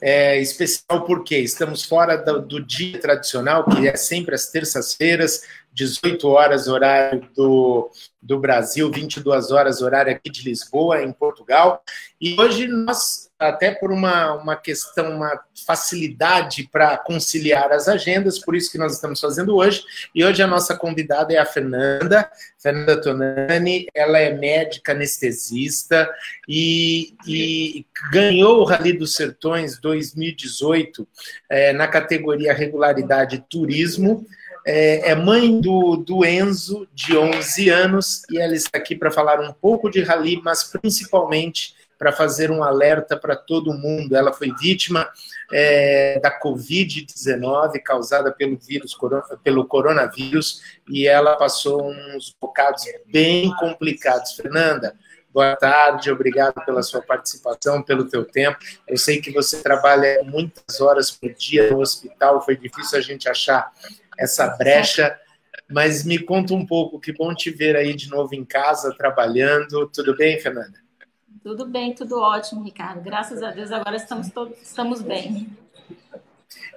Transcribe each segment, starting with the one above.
É especial porque estamos fora do, do dia tradicional, que é sempre às terças-feiras, 18 horas, horário do, do Brasil, 22 horas, horário aqui de Lisboa, em Portugal. E hoje nós, até por uma, uma questão, uma facilidade para conciliar as agendas, por isso que nós estamos fazendo hoje. E hoje a nossa convidada é a Fernanda, Fernanda Tonani, ela é médica anestesista e, e ganhou o Rally dos Sertões 2018 é, na categoria regularidade turismo é, é, mãe do, do Enzo, de 11 anos, e ela está aqui para falar um pouco de rally, mas principalmente para fazer um alerta para todo mundo. Ela foi vítima é, da Covid-19, causada pelo vírus, pelo coronavírus, e ela passou uns bocados bem complicados. Fernanda, boa tarde, obrigado pela sua participação, pelo teu tempo. Eu sei que você trabalha muitas horas por dia no hospital, foi difícil a gente achar essa brecha. Mas me conta um pouco, que bom te ver aí de novo em casa, trabalhando. Tudo bem, Fernanda? Tudo bem, tudo ótimo, Ricardo. Graças a Deus, agora estamos todos estamos bem.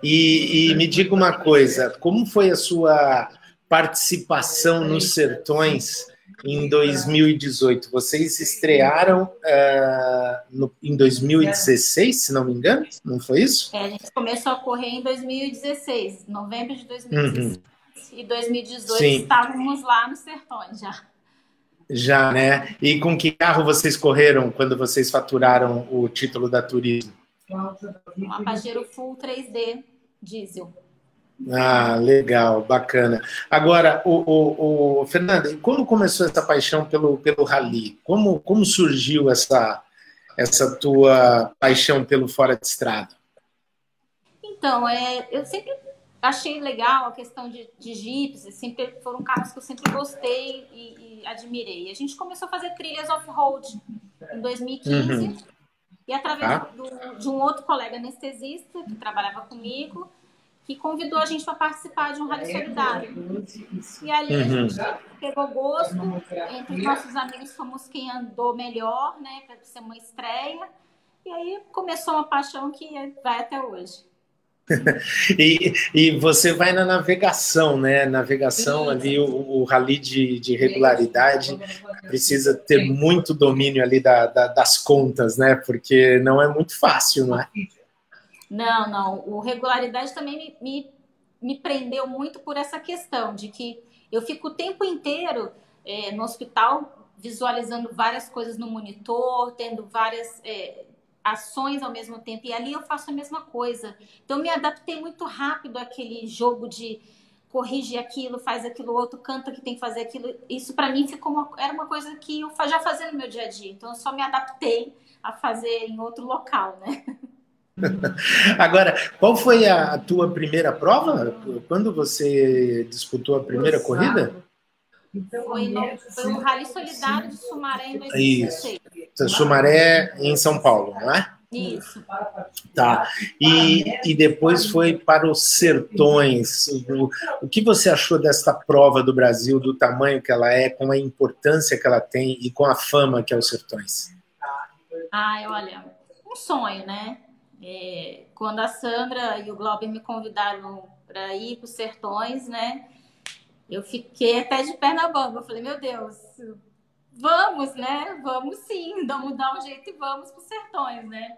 E, e me diga uma coisa, como foi a sua participação nos Sertões em 2018. Vocês estrearam uh, no, em 2016, se não me engano, não foi isso? É, a gente começou a correr em 2016, novembro de 2016. Uhum. E 2018 Sim. estávamos lá nos Sertões já. Já, né? E com que carro vocês correram quando vocês faturaram o título da Turismo? Uma Pajero Full 3D diesel. Ah, legal, bacana. Agora, o, o, o Fernando, como começou essa paixão pelo, pelo rally? Como, como surgiu essa, essa tua paixão pelo fora de estrada? Então, é, eu sempre achei legal a questão de, de jipes, sempre foram carros que eu sempre gostei e, e admirei. A gente começou a fazer trilhas off-road em 2015 uhum. e através ah. do, de um outro colega anestesista que trabalhava comigo, que convidou a gente para participar de um rally solidário. E ali uhum. a gente pegou gosto, entre os nossos amigos fomos quem andou melhor, né, para ser uma estreia. E aí começou uma paixão que vai até hoje. e, e você vai na navegação, né? Navegação Sim. ali, o, o rally de, de, regularidade precisa ter muito domínio ali da, da, das contas, né? Porque não é muito fácil, não é? Não, não. O regularidade também me, me, me prendeu muito por essa questão de que eu fico o tempo inteiro é, no hospital visualizando várias coisas no monitor, tendo várias é, ações ao mesmo tempo. E ali eu faço a mesma coisa. Então, me adaptei muito rápido àquele jogo de corrige aquilo, faz aquilo outro, canta que tem que fazer aquilo. Isso para mim ficou uma, era uma coisa que eu já fazia no meu dia a dia. Então, eu só me adaptei a fazer em outro local, né? Agora, qual foi a tua primeira prova? Quando você disputou a primeira corrida? Foi no, foi no Rally Solidário de Sumaré em 2016. Isso. Sumaré em São Paulo, não é? Isso. Tá. E, e depois foi para os Sertões. O, o que você achou desta prova do Brasil, do tamanho que ela é, com a importância que ela tem e com a fama que é os Sertões? Ai, olha, um sonho, né? É, quando a Sandra e o Glauber me convidaram para ir para os sertões, né? Eu fiquei até de perna bamba. Eu falei, meu Deus, vamos, né? Vamos sim, vamos dar um jeito e vamos para os sertões, né?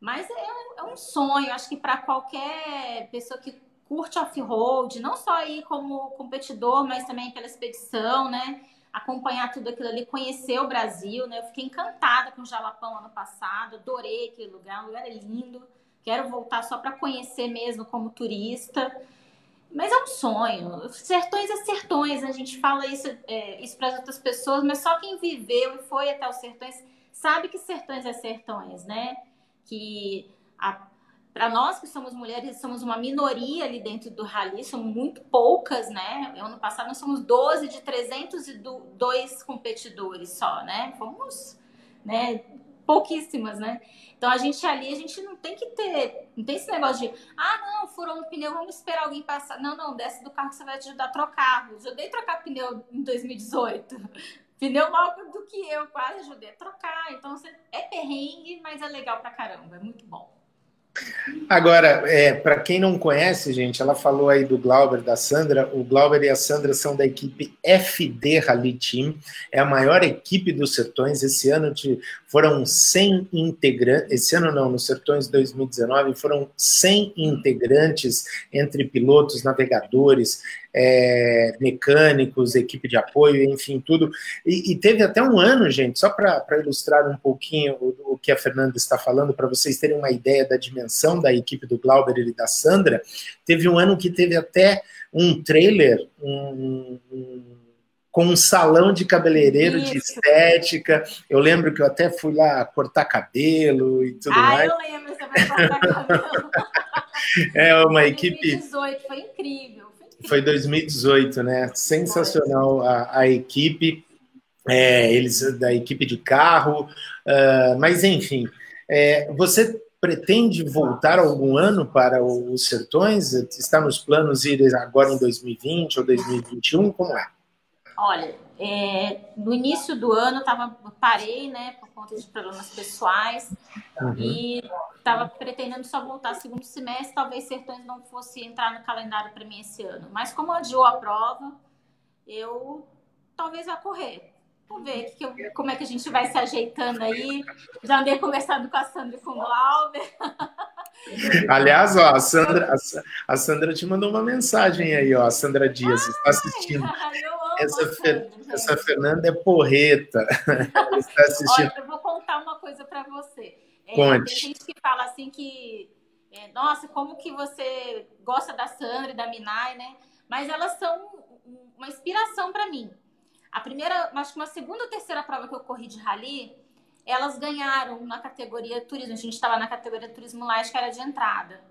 Mas é, é um sonho, acho que para qualquer pessoa que curte off-road, não só ir como competidor, mas também pela expedição, né? Acompanhar tudo aquilo ali, conhecer o Brasil, né? Eu fiquei encantada com o Jalapão ano passado, adorei aquele lugar, o lugar é lindo. Quero voltar só para conhecer mesmo como turista. Mas é um sonho. Sertões é sertões, a gente fala isso, é, isso para as outras pessoas, mas só quem viveu e foi até os sertões sabe que sertões é sertões, né? Que a para nós que somos mulheres, somos uma minoria ali dentro do rally, somos muito poucas, né? Ano passado nós somos 12 de 302 competidores só, né? Fomos, né? Pouquíssimas, né? Então a gente ali, a gente não tem que ter, não tem esse negócio de, ah, não, furou um pneu, vamos esperar alguém passar. Não, não, desce do carro que você vai te ajudar a trocar. Eu ajudei trocar pneu em 2018. Pneu maior do que eu, quase ajudei a trocar. Então é perrengue, mas é legal pra caramba, é muito bom. Agora, é, para quem não conhece, gente, ela falou aí do Glauber, da Sandra. O Glauber e a Sandra são da equipe FD Rally Team, é a maior equipe dos Sertões. Esse ano foram 100 integrantes, esse ano não, nos Sertões 2019, foram 100 integrantes entre pilotos, navegadores, é, mecânicos, equipe de apoio, enfim, tudo. E, e teve até um ano, gente, só para ilustrar um pouquinho o, o, que a Fernanda está falando, para vocês terem uma ideia da dimensão da equipe do Glauber e da Sandra, teve um ano que teve até um trailer, um, um com um salão de cabeleireiro Isso. de estética. Eu lembro que eu até fui lá cortar cabelo e tudo ah, mais. Ah, eu lembro, você vai cortar cabelo. é uma equipe. 2018, foi incrível. Foi 2018, né? Sensacional a, a equipe, é, eles da equipe de carro, uh, mas enfim, é, você pretende voltar algum ano para os Sertões? Está nos planos ir agora em 2020 ou 2021? Como é? Olha, é, no início do ano eu tava, parei, né, por conta de problemas pessoais uhum. e estava pretendendo só voltar segundo semestre, talvez Sertões não fosse entrar no calendário para mim esse ano. Mas como adiou a prova, eu talvez vá correr. Vamos ver que eu, como é que a gente vai se ajeitando aí. Já andei conversando com a Sandra e com o Glauber. Aliás, ó, a Sandra, a, Sandra te mandou uma mensagem aí, ó. A Sandra Dias está assistindo. Essa, Sandra, essa Fernanda é porreta. está assistindo. Olha, eu vou contar uma coisa para você. É, Conte. Tem gente que fala assim que, é, nossa, como que você gosta da Sandra e da Minai, né? Mas elas são uma inspiração para mim. A primeira, acho que uma segunda ou terceira prova que eu corri de rally, elas ganharam na categoria turismo. A gente estava na categoria turismo lá, acho que era de entrada.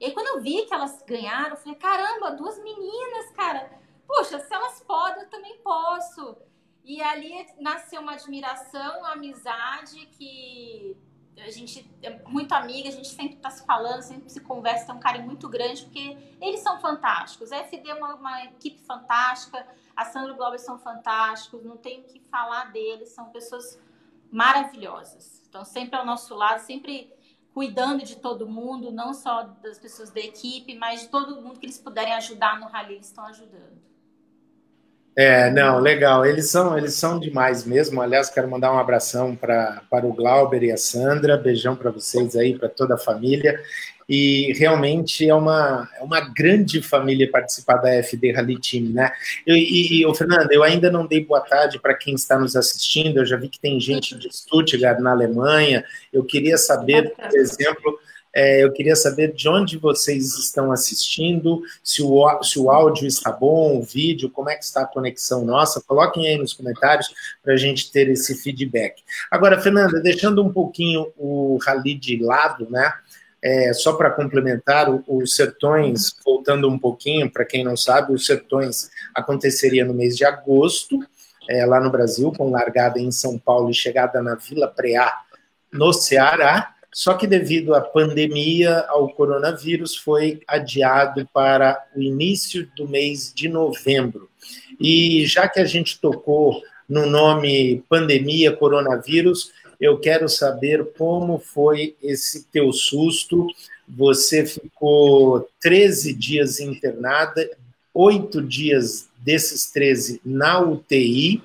E aí, quando eu vi que elas ganharam, eu falei, caramba, duas meninas, cara. Poxa, se elas podem, eu também posso. E ali nasceu uma admiração, uma amizade que a gente é muito amiga, a gente sempre está se falando, sempre se conversa, tem um carinho muito grande, porque eles são fantásticos. A FD é uma, uma equipe fantástica, a Sandra Glauber são fantásticos, não tenho o que falar deles, são pessoas maravilhosas. Estão sempre ao nosso lado, sempre cuidando de todo mundo, não só das pessoas da equipe, mas de todo mundo que eles puderem ajudar no rally, eles estão ajudando. É, não, legal. Eles são, eles são demais mesmo. Aliás, quero mandar um abração para o Glauber e a Sandra. Beijão para vocês aí, para toda a família. E realmente é uma, é uma grande família participar da FD Rally Team, né? Eu, e, e, Fernando, eu ainda não dei boa tarde para quem está nos assistindo. Eu já vi que tem gente de Stuttgart, na Alemanha. Eu queria saber, por exemplo é, eu queria saber de onde vocês estão assistindo, se o, se o áudio está bom, o vídeo, como é que está a conexão nossa. Coloquem aí nos comentários para a gente ter esse feedback. Agora, Fernanda, deixando um pouquinho o rally de lado, né? É, só para complementar, os Sertões, voltando um pouquinho, para quem não sabe, os Sertões aconteceria no mês de agosto, é, lá no Brasil, com largada em São Paulo e chegada na Vila Preá, no Ceará. Só que devido à pandemia, ao coronavírus, foi adiado para o início do mês de novembro. E já que a gente tocou no nome pandemia, coronavírus, eu quero saber como foi esse teu susto. Você ficou 13 dias internada, oito dias desses 13 na UTI.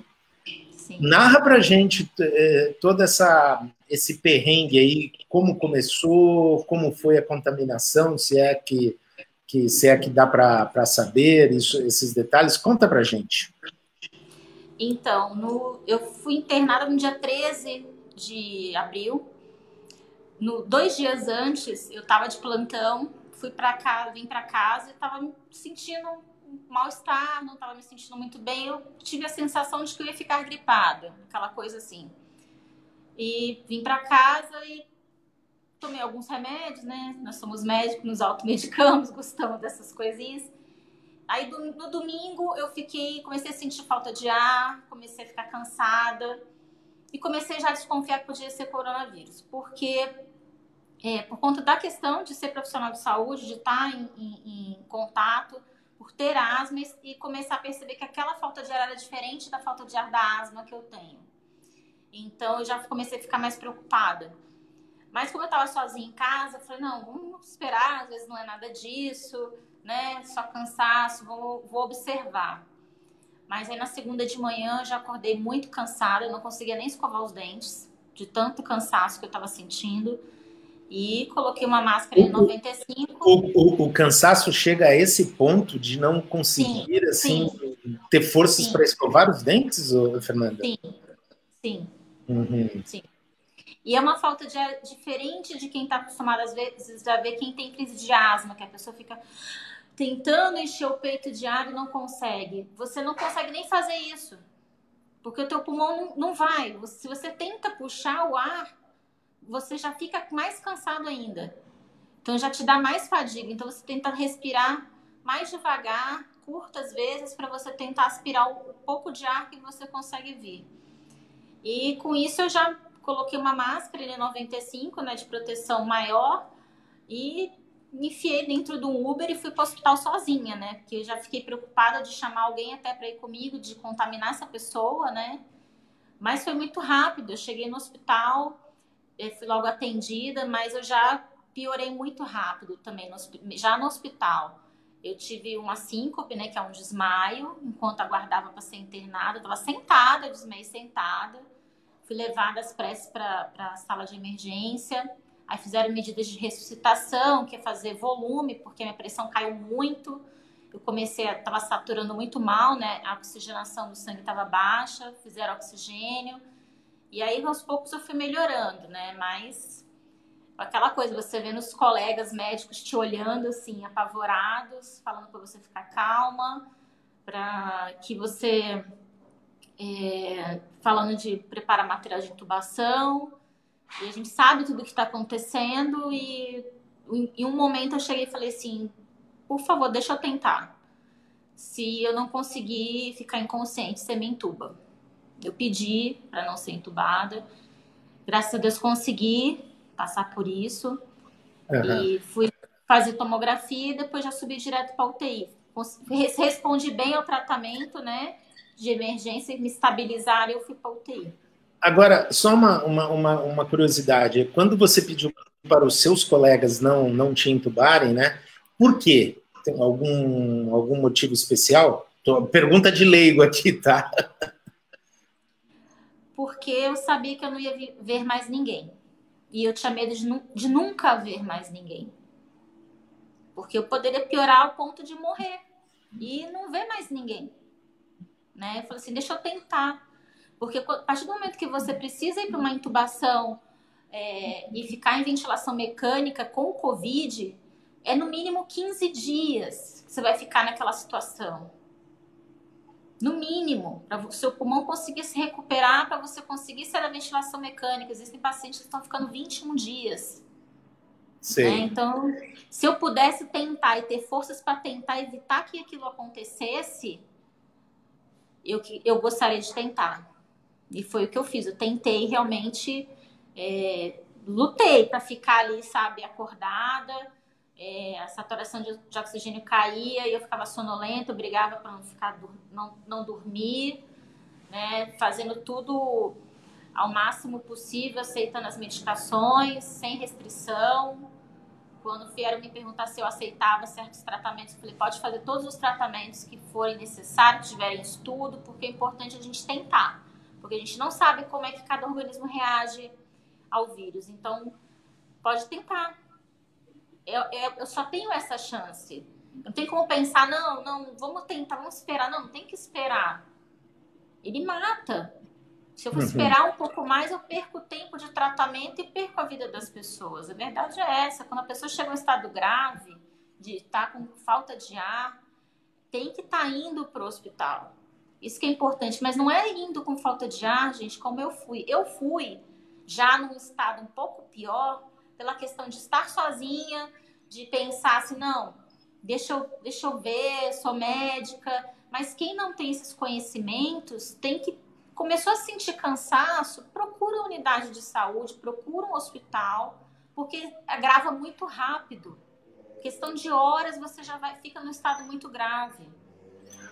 Sim. Narra pra gente eh, toda essa esse perrengue aí, como começou, como foi a contaminação, se é que, que se é que dá para saber isso, esses detalhes, conta para gente. Então, no, eu fui internada no dia 13 de abril. No, dois dias antes, eu estava de plantão, fui para casa, vim para casa e estava me sentindo mal-estar, não estava me sentindo muito bem. Eu tive a sensação de que eu ia ficar gripada, aquela coisa assim. E vim para casa e tomei alguns remédios, né? Nós somos médicos, nos automedicamos, gostamos dessas coisinhas. Aí no domingo eu fiquei, comecei a sentir falta de ar, comecei a ficar cansada e comecei já a desconfiar que podia ser coronavírus, porque é, por conta da questão de ser profissional de saúde, de estar em, em, em contato, por ter asma e começar a perceber que aquela falta de ar era diferente da falta de ar da asma que eu tenho. Então eu já comecei a ficar mais preocupada. Mas como eu estava sozinha em casa, eu falei, não, vamos esperar, às vezes não é nada disso, né? Só cansaço, vou, vou observar. Mas aí na segunda de manhã eu já acordei muito cansada, eu não conseguia nem escovar os dentes, de tanto cansaço que eu estava sentindo. E coloquei uma máscara em 95. O, o, o, cansaço chega a esse ponto de não conseguir, sim, assim, sim. ter forças para escovar os dentes, Fernanda? Sim, sim. Uhum. sim. E é uma falta de ar diferente de quem está acostumado, às vezes, a ver quem tem crise de asma, que a pessoa fica tentando encher o peito de ar e não consegue. Você não consegue nem fazer isso. Porque o teu pulmão não, vai. Se você tenta puxar o ar, você já fica mais cansado ainda. Então já te dá mais fadiga. Então você tenta respirar mais devagar, curtas vezes, para você tentar aspirar o pouco de ar que você consegue vir. E com isso eu já coloquei uma máscara N95, né, de proteção maior e me enfiei dentro do Uber e fui para o hospital sozinha, né? Porque eu já fiquei preocupada de chamar alguém até para ir comigo, de contaminar essa pessoa, né? Mas foi muito rápido. Eu cheguei no hospital, fui logo atendida, mas eu já piorei muito rápido também, no, já no hospital. Eu tive uma síncope, né, que é um desmaio, enquanto aguardava para ser internada. Eu estava sentada, eu desmaiei sentada. Fui levada às pressas para a sala de emergência Aí fizeram medidas de ressuscitação, que é fazer volume, porque minha pressão caiu muito. Eu comecei estava saturando muito mal, né? A oxigenação do sangue estava baixa, fizeram oxigênio. E aí aos poucos eu fui melhorando, né? Mas aquela coisa, você vendo os colegas médicos te olhando assim, apavorados, falando para você ficar calma, para que você é, falando de preparar material de intubação, e a gente sabe tudo o que está acontecendo e em um momento eu cheguei e falei assim, por favor, deixa eu tentar. Se eu não conseguir ficar inconsciente, você me entuba. Eu pedi para não ser entubada. Graças a Deus consegui passar por isso. Uhum. E fui fazer tomografia e depois já subi direto para UTI. Respondi bem ao tratamento, né? De emergência, me estabilizaram e eu fui para UTI. Agora, só uma, uma, uma, uma, curiosidade. Quando você pediu para os seus colegas não, não te entubarem, né? Por quê? Tem algum, algum motivo especial? Pergunta de leigo aqui, tá? Porque eu sabia que eu não ia ver mais ninguém. E eu tinha medo de, de nunca ver mais ninguém. Porque eu poderia piorar ao ponto de morrer e não ver mais ninguém. Né? Eu falei assim, deixa eu tentar. Porque a partir do momento que você precisa ir para uma intubação é, e ficar em ventilação mecânica com o Covid, é no mínimo 15 dias que você vai ficar naquela situação. No mínimo, para o seu pulmão conseguir se recuperar, para você conseguir sair da ventilação mecânica. Existem pacientes que estão ficando 21 dias. Né? Então, se eu pudesse tentar e ter forças para tentar evitar que aquilo acontecesse, eu, eu gostaria de tentar. E foi o que eu fiz. Eu tentei realmente, é, lutei para ficar ali, sabe, acordada. É, a saturação de, de, oxigênio caía e eu ficava sonolenta, brigava para não ficar não, não dormir, né, fazendo tudo ao máximo possível, aceitando as medicações, sem restrição. Quando vieram me perguntar se eu aceitava certos tratamentos, eu falei, pode fazer todos os tratamentos que forem necessários, que tiverem estudo, porque é importante a gente tentar porque a gente não sabe como é que cada organismo reage ao vírus. Então, pode tentar. Eu, eu, eu só tenho essa chance. Não tem como pensar, não, não, vamos tentar, vamos esperar. Não, não tem que esperar. Ele mata. Se eu for uhum. esperar um pouco mais, eu perco o tempo de tratamento e perco a vida das pessoas. A verdade é essa. Quando a pessoa chega em um estado grave, de estar tá com falta de ar, tem que estar tá indo para o hospital. Isso que é importante, mas não é indo com falta de ar, gente, como eu fui. Eu fui já num estado um pouco pior pela questão de estar sozinha, de pensar assim, não, deixa eu, deixa eu ver, sou médica. Mas quem não tem esses conhecimentos tem que começou a sentir cansaço, procura uma unidade de saúde, procura um hospital, porque agrava muito rápido. Questão de horas você já vai fica no estado muito grave.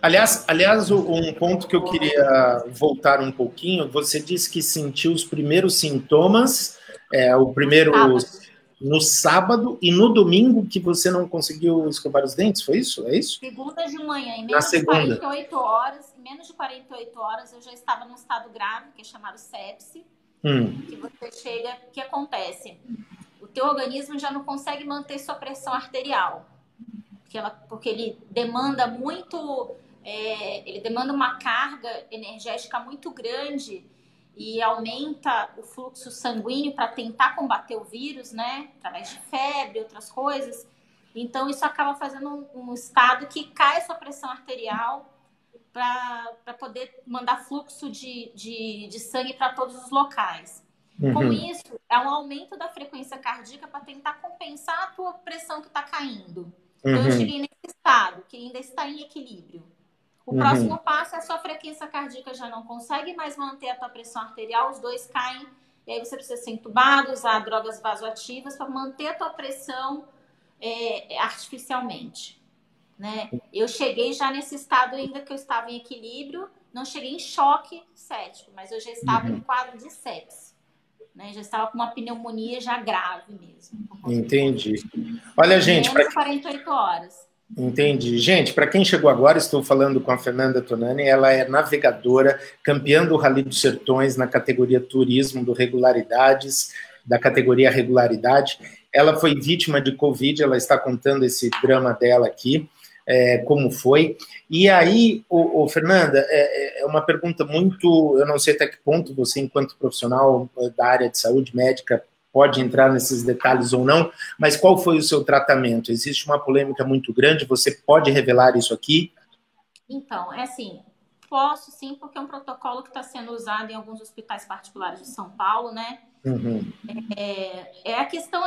Aliás, aliás, um ponto que eu queria voltar um pouquinho, você disse que sentiu os primeiros sintomas é, o primeiro sábado. no sábado e no domingo que você não conseguiu escovar os dentes, foi isso? É isso? Segunda de manhã, em menos de 48 horas, menos de 48 horas eu já estava num estado grave, que é chamado sepse, hum. que você chega, o que acontece? O teu organismo já não consegue manter sua pressão arterial, porque, ela, porque ele demanda muito, é, ele demanda uma carga energética muito grande e aumenta o fluxo sanguíneo para tentar combater o vírus, né? Através de febre, outras coisas. Então, isso acaba fazendo um, um estado que cai a sua pressão arterial para poder mandar fluxo de, de, de sangue para todos os locais. Uhum. Com isso, é um aumento da frequência cardíaca para tentar compensar a tua pressão que está caindo. Então, uhum. eu cheguei nesse estado, que ainda está em equilíbrio. O uhum. próximo passo é a sua frequência cardíaca já não consegue mais manter a tua pressão arterial, os dois caem, e aí você precisa ser entubado, usar drogas vasoativas para manter a tua pressão é, artificialmente. Né? Eu cheguei já nesse estado ainda que eu estava em equilíbrio, não cheguei em choque cético, mas eu já estava uhum. em quadro de sepsis. Né? Já estava com uma pneumonia já grave mesmo. Entendi. Olha, gente. Pra... 48 horas. Entendi. Gente, para quem chegou agora, estou falando com a Fernanda Tonani, ela é navegadora, campeã do Rally dos Sertões na categoria Turismo do Regularidades, da categoria Regularidade. Ela foi vítima de Covid, ela está contando esse drama dela aqui, é, como foi. E aí, o, o Fernanda, é, é, uma pergunta muito, eu não sei até que ponto você, enquanto profissional da área de saúde médica, pode entrar nesses detalhes ou não, mas qual foi o seu tratamento? Existe uma polêmica muito grande, você pode revelar isso aqui? Então, é assim, posso sim, porque é um protocolo que está sendo usado em alguns hospitais particulares de São Paulo, né? Uhum. É, é, a questão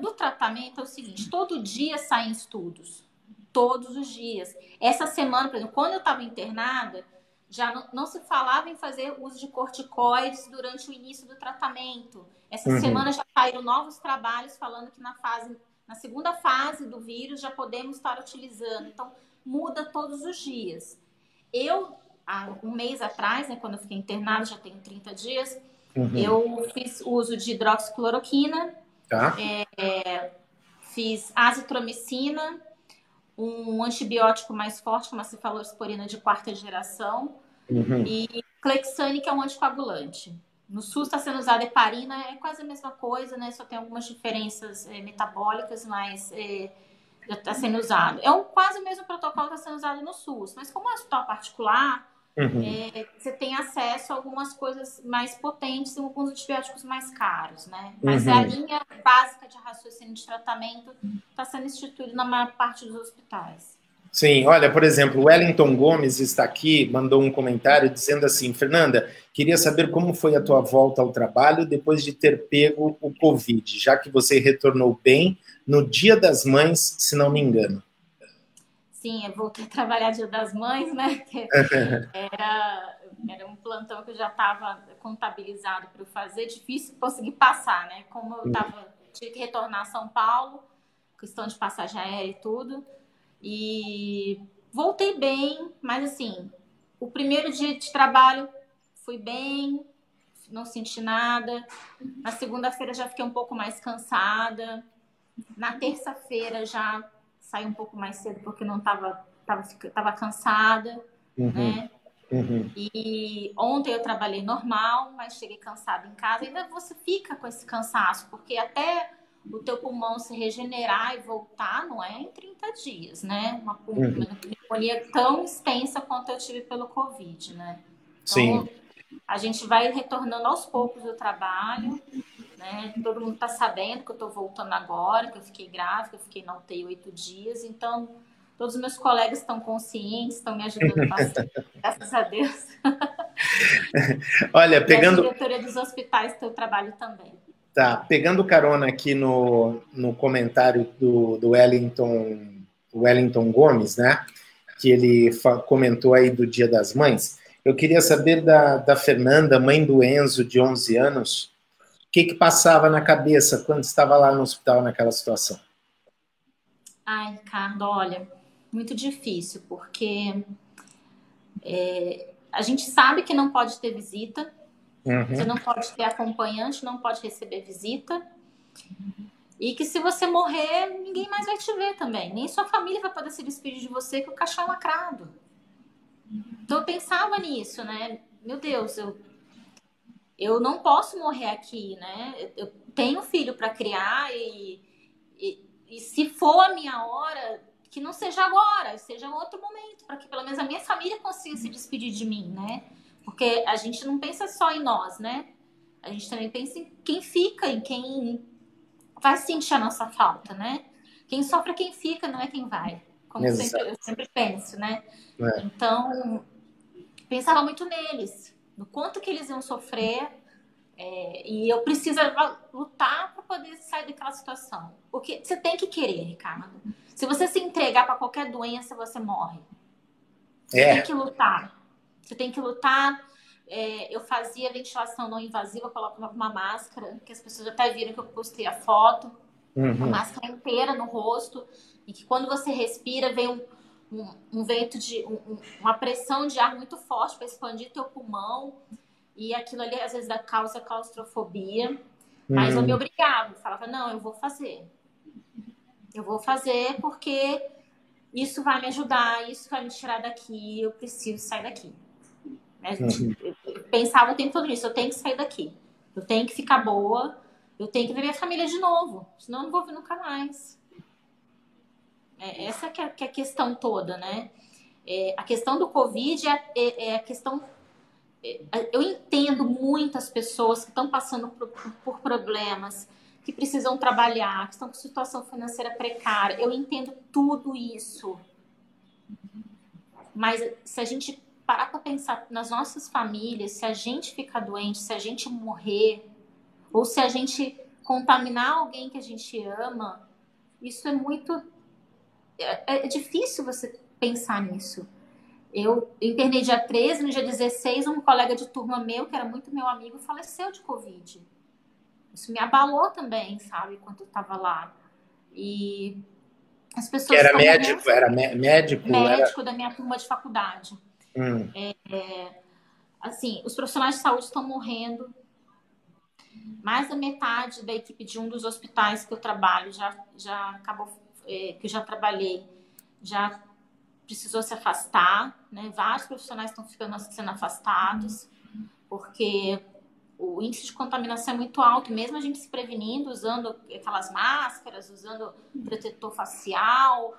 do tratamento é o seguinte: todo dia saem estudos, todos os dias. Essa semana, por exemplo, quando eu estava internada, já não, não, se falava em fazer uso de corticoides durante o início do tratamento. Essa uhum. semana já saíram novos trabalhos falando que na fase, na segunda fase do vírus já podemos estar utilizando. Então, muda todos os dias. Eu, há um mês atrás, né, quando eu fiquei internada, já tem 30 dias, uhum. eu fiz uso de hidroxicloroquina, tá. é, fiz azitromicina, um antibiótico mais forte, como a cefalosporina de quarta geração, uhum. e Clexane, que é um anticoagulante. No SUS está sendo usada heparina, é quase a mesma coisa, né? Só tem algumas diferenças é, metabólicas, mas é, já está sendo usado. É um, quase o mesmo protocolo que está sendo usado no SUS, mas como é um hospital particular, uhum. é, você tem acesso a algumas coisas mais potentes e alguns antibióticos mais caros, né? Mas uhum. a linha básica de raciocínio de tratamento está sendo instituída na maior parte dos hospitais. Sim, olha, por exemplo, o Wellington Gomes está aqui, mandou um comentário dizendo assim: Fernanda, queria saber como foi a tua volta ao trabalho depois de ter pego o Covid, já que você retornou bem no Dia das Mães, se não me engano. Sim, eu voltei a trabalhar Dia das Mães, né? Era, era um plantão que eu já estava contabilizado para fazer, difícil conseguir passar, né? Como eu tava, tive que retornar a São Paulo, questão de passagem aérea e tudo. E voltei bem, mas assim, o primeiro dia de trabalho fui bem, não senti nada. Na segunda-feira já fiquei um pouco mais cansada. Na terça-feira já saí um pouco mais cedo porque não estava tava, tava cansada, uhum. né? Uhum. E ontem eu trabalhei normal, mas cheguei cansada em casa. Ainda você fica com esse cansaço, porque até o teu pulmão se regenerar e voltar não é em 30 dias, né? Uma pneumonia uhum. tão extensa quanto eu tive pelo Covid, né? Então, Sim. a gente vai retornando aos poucos do trabalho, né? Todo mundo tá sabendo que eu tô voltando agora, que eu fiquei grávida, que eu fiquei na UTI oito dias, então todos os meus colegas estão conscientes, estão me ajudando bastante, graças a Deus. Olha, pegando... E a diretoria dos hospitais, teu trabalho também. Tá, pegando carona aqui no, no comentário do, do Wellington, Wellington Gomes, né? Que ele comentou aí do Dia das Mães. Eu queria saber da, da Fernanda, mãe do Enzo, de 11 anos, que, que passava na cabeça quando estava lá no hospital naquela situação? Ai, Ricardo, olha, muito difícil, porque é, a gente sabe que não pode ter visita, Uhum. Você não pode ter acompanhante, não pode receber visita. E que se você morrer, ninguém mais vai te ver também. Nem sua família vai poder se despedir de você que o caixão é lacrado. Então eu pensava nisso, né? Meu Deus, eu, eu não posso morrer aqui, né? Eu tenho filho para criar e, e, e se for a minha hora, que não seja agora, seja outro momento, para que pelo menos a minha família consiga se despedir de mim, né? Porque a gente não pensa só em nós, né? A gente também pensa em quem fica, em quem vai sentir a nossa falta, né? Quem sofre é quem fica, não é quem vai. Como sempre, eu sempre penso, né? É. Então, pensava muito neles, no quanto que eles iam sofrer. É, e eu preciso lutar para poder sair daquela situação. Porque você tem que querer, Ricardo. Se você se entregar para qualquer doença, você morre. Você é. tem que lutar. Você tem que lutar. É, eu fazia ventilação não invasiva, colocava uma máscara, que as pessoas até viram que eu postei a foto. Uhum. Uma máscara inteira no rosto. E que quando você respira, vem um, um, um vento de. Um, uma pressão de ar muito forte para expandir teu pulmão. E aquilo ali, às vezes, dá causa claustrofobia. Mas eu me obrigava. Falava, não, eu vou fazer. Eu vou fazer porque isso vai me ajudar, isso vai me tirar daqui, eu preciso sair daqui. Uhum. pensava o tempo todo nisso, eu tenho que sair daqui. Eu tenho que ficar boa, eu tenho que ver minha família de novo, senão eu não vou ver nunca mais. É, essa que é, que é, a questão toda, né? É, a questão do Covid é, é, é a questão. É, eu entendo muitas pessoas que estão passando por, por problemas, que precisam trabalhar, que estão com situação financeira precária. Eu entendo tudo isso. Mas se a gente parar para pensar nas nossas famílias, se a gente ficar doente, se a gente morrer, ou se a gente contaminar alguém que a gente ama, isso é muito. É, é difícil você pensar nisso. Eu internei dia 13, no dia 16, um colega de turma meu, que era muito meu amigo, faleceu de Covid. Isso me abalou também, sabe, quando eu estava lá. E as pessoas. Era médico, era médico? Médico era... da minha turma de faculdade. Hum. É, é, assim, os profissionais de saúde estão morrendo. Mais da metade da equipe de um dos hospitais que eu trabalho já, já acabou, é, que eu já trabalhei, já precisou se afastar, né? Vários profissionais estão ficando sendo afastados, porque o índice de contaminação é muito alto, mesmo a gente se prevenindo, usando aquelas máscaras, usando protetor facial,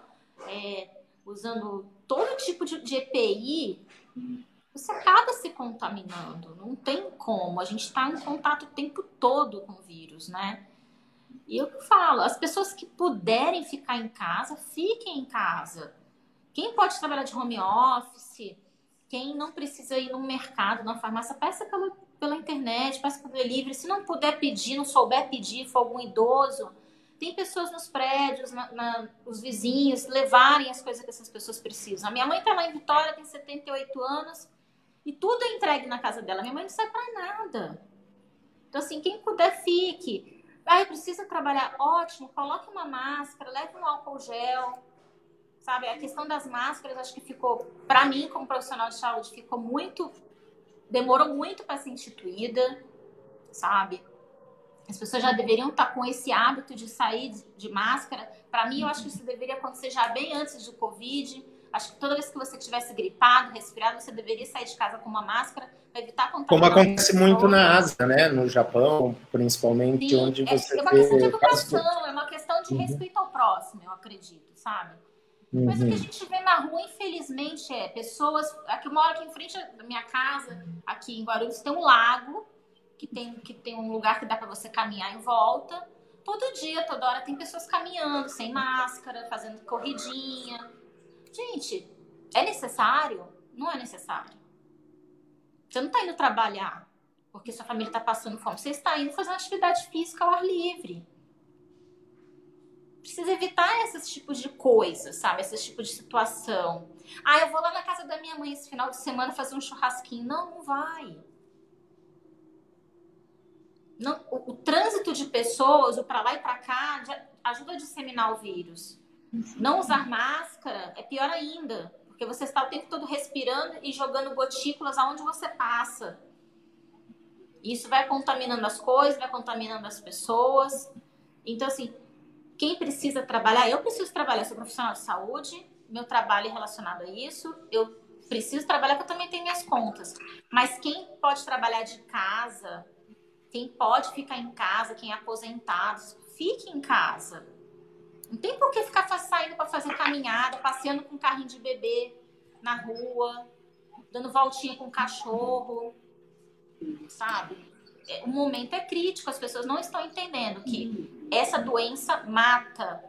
é, usando todo tipo de, de EPI, você acaba se contaminando. Não tem como. A gente está em contato o tempo todo com o vírus, né? E eu falo, as pessoas que puderem ficar em casa, fiquem em casa. Quem pode trabalhar de home office, quem não precisa ir no mercado, na farmácia, peça pela, pela internet, peça pelo delivery. Se não puder pedir, não souber pedir, for algum idoso, tem pessoas nos prédios, na, na, os vizinhos, levarem as coisas que essas pessoas precisam. A minha mãe está lá em Vitória, tem 78 anos, e tudo é entregue na casa dela. Minha mãe não sai para nada. Então, assim, quem puder, fique. Ah, precisa trabalhar, ótimo, coloque uma máscara, leve um álcool gel. Sabe, a questão das máscaras, acho que ficou, para mim, como profissional de saúde, ficou muito. Demorou muito para ser instituída, sabe? As pessoas já deveriam estar com esse hábito de sair de, de máscara. Para mim, eu acho que isso deveria acontecer já bem antes do Covid. Acho que toda vez que você tivesse gripado, resfriado, você deveria sair de casa com uma máscara para evitar contaminação. Como acontece muito na Ásia, né? No Japão, principalmente, Sim, onde é, você é uma questão de educação, é uma questão de uhum. respeito ao próximo, eu acredito, sabe? Uhum. Mas o que a uhum. gente vê na rua, infelizmente, é pessoas. Aqui eu moro aqui em frente da minha casa, aqui em Guarulhos, tem um lago que tem, que tem um lugar que dá para você caminhar em volta. Todo dia, toda hora, tem pessoas caminhando sem máscara, fazendo corridinha. Gente, é necessário? Não é necessário. Você não está indo trabalhar porque sua família está passando fome. Você está indo fazer uma atividade física ao ar livre. Precisa evitar esses tipos de coisas, sabe? Esse tipo de situação. Ah, eu vou lá na casa da minha mãe esse final de semana fazer um churrasquinho. Não, não vai não, o, o, trânsito de pessoas, o para lá e para cá, ajuda a disseminar o vírus. Não usar máscara é pior ainda, porque você está o tempo todo respirando e jogando gotículas aonde você passa. Isso vai contaminando as coisas, vai contaminando as pessoas. Então, assim, quem precisa trabalhar, eu preciso trabalhar, sou profissional de saúde, meu trabalho é relacionado a isso, eu preciso trabalhar porque eu também tenho minhas contas. Mas quem pode trabalhar de casa, quem pode ficar em casa, quem é aposentado, fique em casa. Não tem por que ficar saindo para fazer caminhada, passeando com carrinho de bebê na rua, dando voltinha com cachorro, sabe? É, o momento é crítico, as pessoas não estão entendendo que essa doença mata.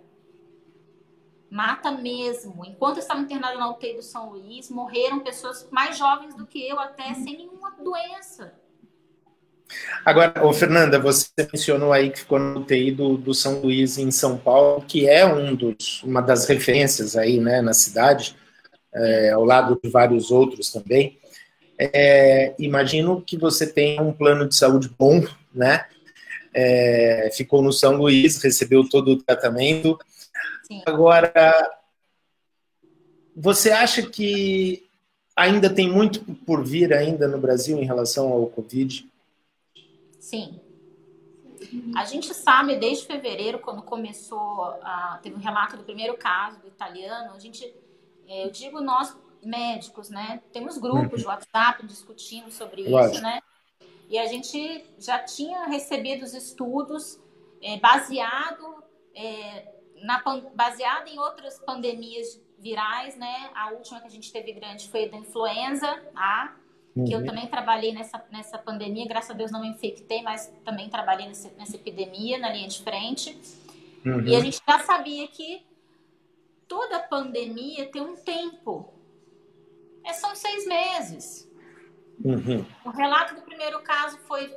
Mata mesmo. Enquanto eu estava internada na UTI do São Luís, morreram pessoas mais jovens do que eu, até sem nenhuma doença. Agora, ô Fernanda, você mencionou aí que ficou no UTI do, do São Luís em São Paulo, que é um dos, uma das referências aí, né, na cidade, é, ao lado de vários outros também. É, imagino que você tenha um plano de saúde bom, né? É, ficou no São Luís, recebeu todo o tratamento. Sim. Agora, você acha que ainda tem muito por vir ainda no Brasil em relação ao Covid? Sim. A gente sabe desde fevereiro, quando começou, a, teve um relato do primeiro caso do italiano, a gente, é, eu digo nós médicos, né? Temos grupos de uhum. WhatsApp discutindo sobre isso, né? E a gente já tinha recebido os estudos é, baseado, é, na, baseado em outras pandemias virais, né? A última que a gente teve grande foi a da influenza A, uhum. que eu uhum. também trabalhei nessa, nessa pandemia, graças a Deus não me infectei, mas também trabalhei nessa, nessa epidemia na linha de frente. Uhum. E a gente já sabia que toda pandemia tem um tempo. É, são seis meses. Uhum. O relato do primeiro caso foi.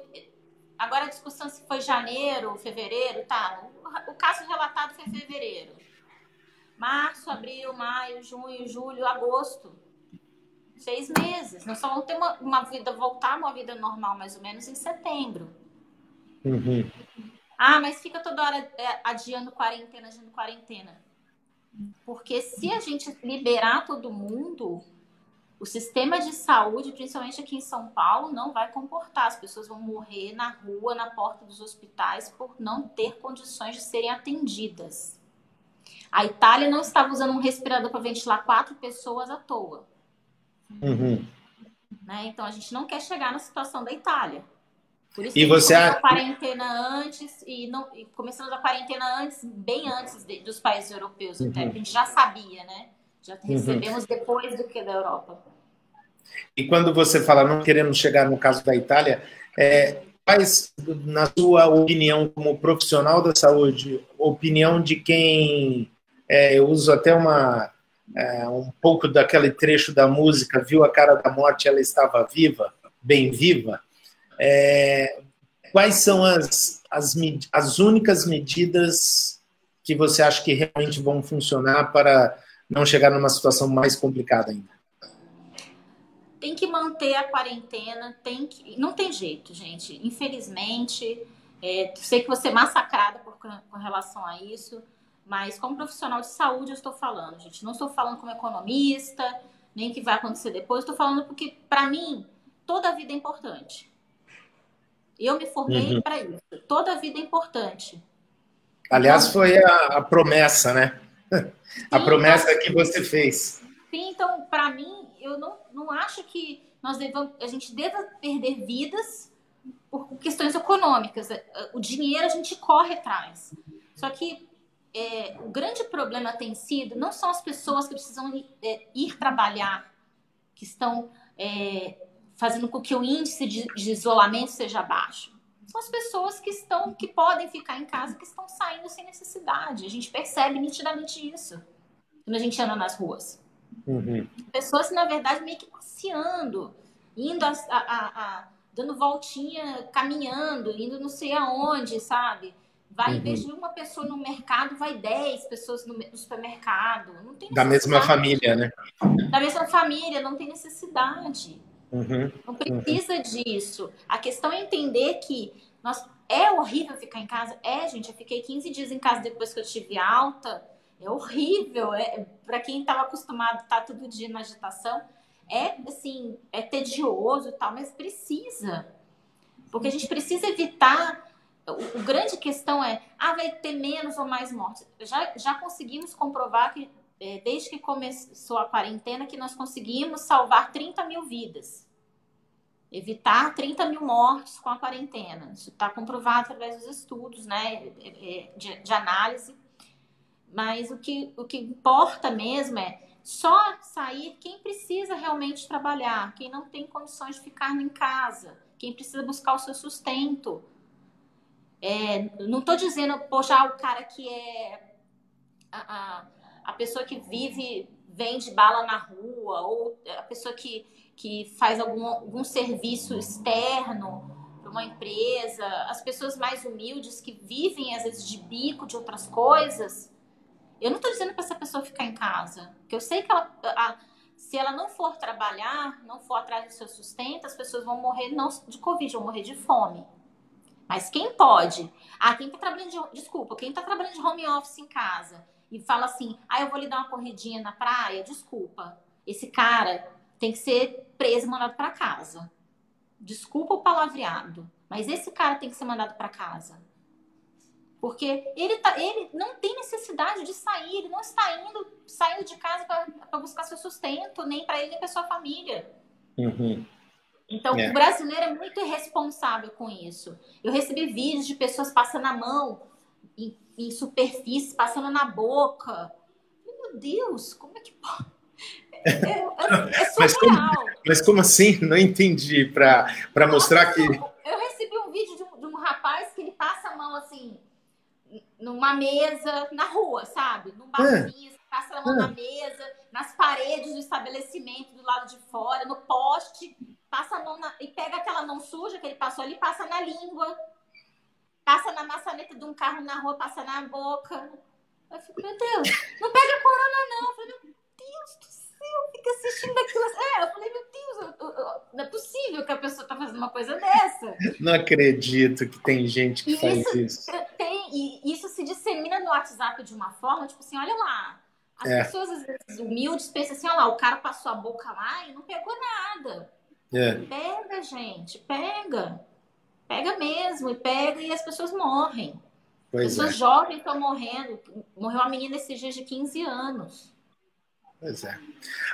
Agora a discussão se foi janeiro, fevereiro, tá. O, o caso relatado foi fevereiro. Março, abril, maio, junho, julho, agosto seis meses. Nós só vamos ter uma, uma vida, voltar a uma vida normal, mais ou menos, em setembro. Uhum. Ah, mas fica toda hora é, adiando quarentena, adiando quarentena. Porque se a gente liberar todo mundo, o sistema de saúde, principalmente aqui em São Paulo, não vai comportar. As pessoas vão morrer na rua, na porta dos hospitais, por não ter condições de serem atendidas. A Itália não estava usando um respirador para ventilar quatro pessoas à toa. Uhum. Né? Então a gente não quer chegar na situação da Itália. Por isso e você a quarentena antes e, não, e começamos a quarentena antes, bem antes de, dos países europeus, uhum. até, a gente já sabia, né? Já uhum. recebemos uhum. depois do que da Europa. E quando você fala não queremos chegar no caso da Itália, é, quais, na sua opinião como profissional da saúde, opinião de quem é, eu uso até uma é, um pouco daquele trecho da música, viu a cara da morte, ela estava viva, bem viva. É, quais são as, as, as únicas medidas que você acha que realmente vão funcionar para não chegar numa situação mais complicada ainda? Tem que manter a quarentena, tem que, não tem jeito, gente. Infelizmente, é, sei que você é massacrada por, com relação a isso mas como profissional de saúde eu estou falando, gente. Não estou falando como economista, nem o que vai acontecer depois. Estou falando porque, para mim, toda a vida é importante. Eu me formei uhum. para isso. Toda a vida é importante. Aliás, então, foi a, a, promessa, né? a promessa então, que você fez. Sim, então, para mim, eu não, não acho que nós devamos, a gente deva perder vidas por questões econômicas. O dinheiro a gente corre atrás. Só que é, o grande problema tem sido não são as pessoas que precisam ir, é, ir trabalhar, que estão é, fazendo com que o índice de, de, isolamento seja baixo. São as pessoas que estão, que podem ficar em casa, que estão saindo sem necessidade. A gente percebe nitidamente isso quando a gente anda nas ruas. Uhum. Pessoas na verdade, meio que passeando, indo a, a, a, dando voltinha, caminhando, indo não sei aonde, sabe? Vai, uhum. em vez de uma pessoa no mercado, vai 10 pessoas no, no supermercado. Não tem da mesma família, né? Da mesma família, não tem necessidade. Uhum. Não precisa uhum. disso. A questão é entender que nós, é horrível ficar em casa. É, gente, eu fiquei 15 dias em casa depois que eu tive alta. É horrível. É, para quem estava acostumado a estar todo dia na agitação, é assim, é tedioso e tal, mas precisa. Porque a gente precisa evitar. O, o grande questão é, ah, vai ter menos ou mais mortes. Já, já conseguimos comprovar que, é, desde que começou a quarentena, que nós conseguimos salvar 30 mil vidas. Evitar 30 mil mortes com a quarentena. Isso está comprovado através dos estudos, né, é, é, de, de análise. Mas o que, o que importa mesmo é só sair quem precisa realmente trabalhar, quem não tem condições de ficar em casa, quem precisa buscar o seu sustento. É, não estou dizendo, poxa, o cara que é a, a, a, pessoa que vive, vende bala na rua, ou a pessoa que, que faz algum, algum serviço externo para uma empresa, as pessoas mais humildes que vivem, às vezes, de bico, de outras coisas eu não estou dizendo para essa pessoa ficar em casa, porque eu sei que ela, a, se ela não for trabalhar, não for atrás do seu sustento, as pessoas vão morrer não de Covid, vão morrer de fome. Mas quem pode? Ah, quem está trabalhando de, desculpa, quem está trabalhando de home office em casa e fala assim, ah, eu vou lhe dar uma corridinha na praia, desculpa. Esse cara tem que ser preso e mandado para casa. Desculpa o palavreado, mas esse cara tem que ser mandado para casa. Porque ele, tá, ele não tem necessidade de sair, ele não está indo saindo de casa para buscar seu sustento, nem para ele, nem para sua família. Uhum. Então, é. o brasileiro é muito irresponsável com isso. Eu recebi vídeos de pessoas passando a mão em, em superfícies, passando na boca. Meu Deus, como é que pode? É, é, é surreal. Mas como, mas como, assim? Não entendi. Para mostrar que. Eu recebi um vídeo de um, de um rapaz que ele passa a mão assim numa mesa na rua, sabe? Num barzinho, é. passa a mão é. na mesa, nas paredes do estabelecimento do lado de fora, no poste, passa na, e pega aquela mão suja que ele passou ali, passa na língua, passa na maçaneta de um carro na rua, passa na boca. Eu fico, meu Deus, não pega corona não. Eu falei, meu Deus do céu, fica assistindo aquilo. É, eu falei, meu Deus, eu, eu, não é possível que a pessoa tá fazendo uma coisa dessa. Não acredito que tem gente que e faz isso. isso. Tem, e isso se dissemina no WhatsApp de uma forma, tipo assim, olha lá. As é. pessoas, às vezes, humildes, pensam assim, olha lá, o cara passou a boca lá e não pegou nada. É. Pega, gente, pega. Pega mesmo, e pega e as pessoas morrem. Pois pessoas é. jovens estão morrendo. Morreu uma menina esses dias de 15 anos. Pois é.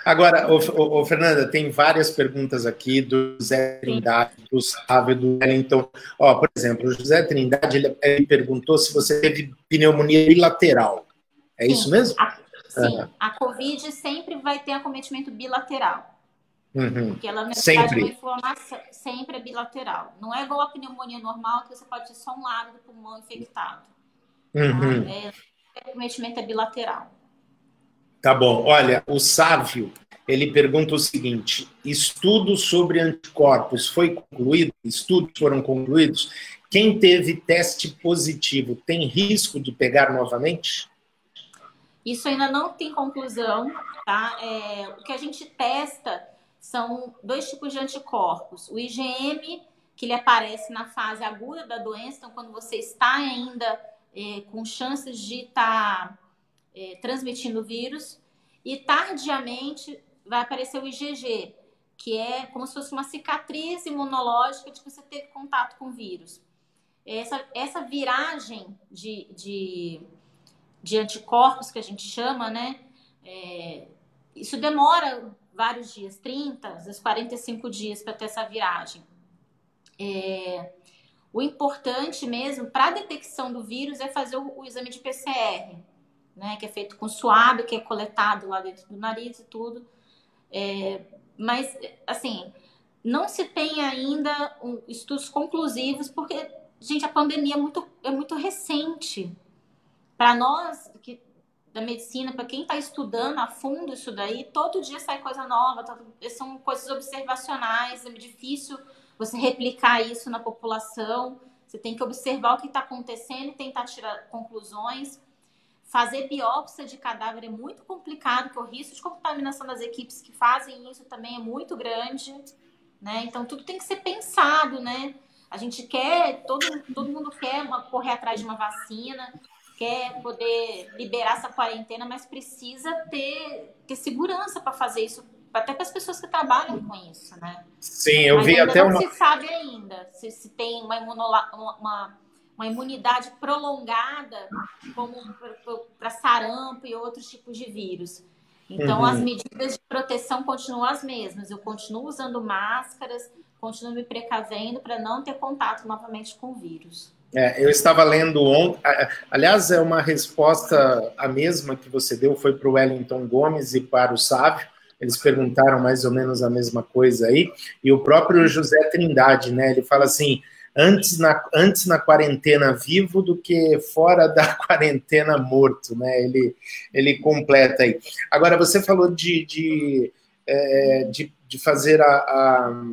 Agora, ô, ô, Fernanda, tem várias perguntas aqui do José Trindade, do Sávio, do Wellington. Ó, por exemplo, o José Trindade ele, ele perguntou se você teve pneumonia bilateral. É sim. isso mesmo? A, sim, uhum. a Covid sempre vai ter acometimento bilateral. Uhum. Porque ela, na sempre. é uma inflamação, sempre é bilateral. Não é igual a pneumonia normal, que você pode ter só um lado do pulmão infectado. Uhum. Tá? É, o acometimento é bilateral. Tá bom. Olha, o Sávio, ele pergunta o seguinte: estudos sobre anticorpos foi concluído? Estudos foram concluídos? Quem teve teste positivo tem risco de pegar novamente? Isso ainda não tem conclusão, tá? É, o que a gente testa são dois tipos de anticorpos. O IgM, que ele aparece na fase aguda da doença, então quando você está ainda é, com chances de estar tá é, transmitindo o vírus. E tardiamente vai aparecer o IgG, que é como se fosse uma cicatriz imunológica de que você teve contato com o vírus. Essa, essa viragem de, de, de anticorpos que a gente chama, né? É, isso demora vários dias, 30, às vezes 45 dias para ter essa viragem. É, o importante mesmo para a detecção do vírus é fazer o, o exame de PCR, né, que é feito com suave, que é coletado lá dentro do nariz e tudo. É, mas, assim, não se tem ainda um, estudos conclusivos, porque, gente, a pandemia é muito, é muito recente. Para nós, que, da medicina, para quem está estudando a fundo isso daí, todo dia sai coisa nova, tá, são coisas observacionais, é difícil você replicar isso na população. Você tem que observar o que está acontecendo e tentar tirar conclusões. Fazer biópsia de cadáver é muito complicado, porque o risco de contaminação das equipes que fazem isso também é muito grande, né? Então tudo tem que ser pensado, né? A gente quer, todo, todo mundo quer uma, correr atrás de uma vacina, quer poder liberar essa quarentena, mas precisa ter, ter segurança para fazer isso até para as pessoas que trabalham com isso, né? Sim, eu Mas vi ainda até não uma. se sabe ainda se, se tem uma, imunola- uma- uma imunidade prolongada como para sarampo e outros tipos de vírus. Então, Uhum. as medidas de proteção continuam as mesmas. Eu continuo usando máscaras, continuo me precavendo para não ter contato novamente com o vírus. É, eu estava lendo ontem. Aliás, é uma resposta a mesma que você deu, foi para o Wellington Gomes e para o Sávio. Eles perguntaram mais ou menos a mesma coisa aí. E o próprio José Trindade, né? Ele fala assim: antes na, antes na quarentena vivo do que fora da quarentena morto, né? Ele, ele completa aí. Agora, você falou de, de, é, de, de fazer a, a-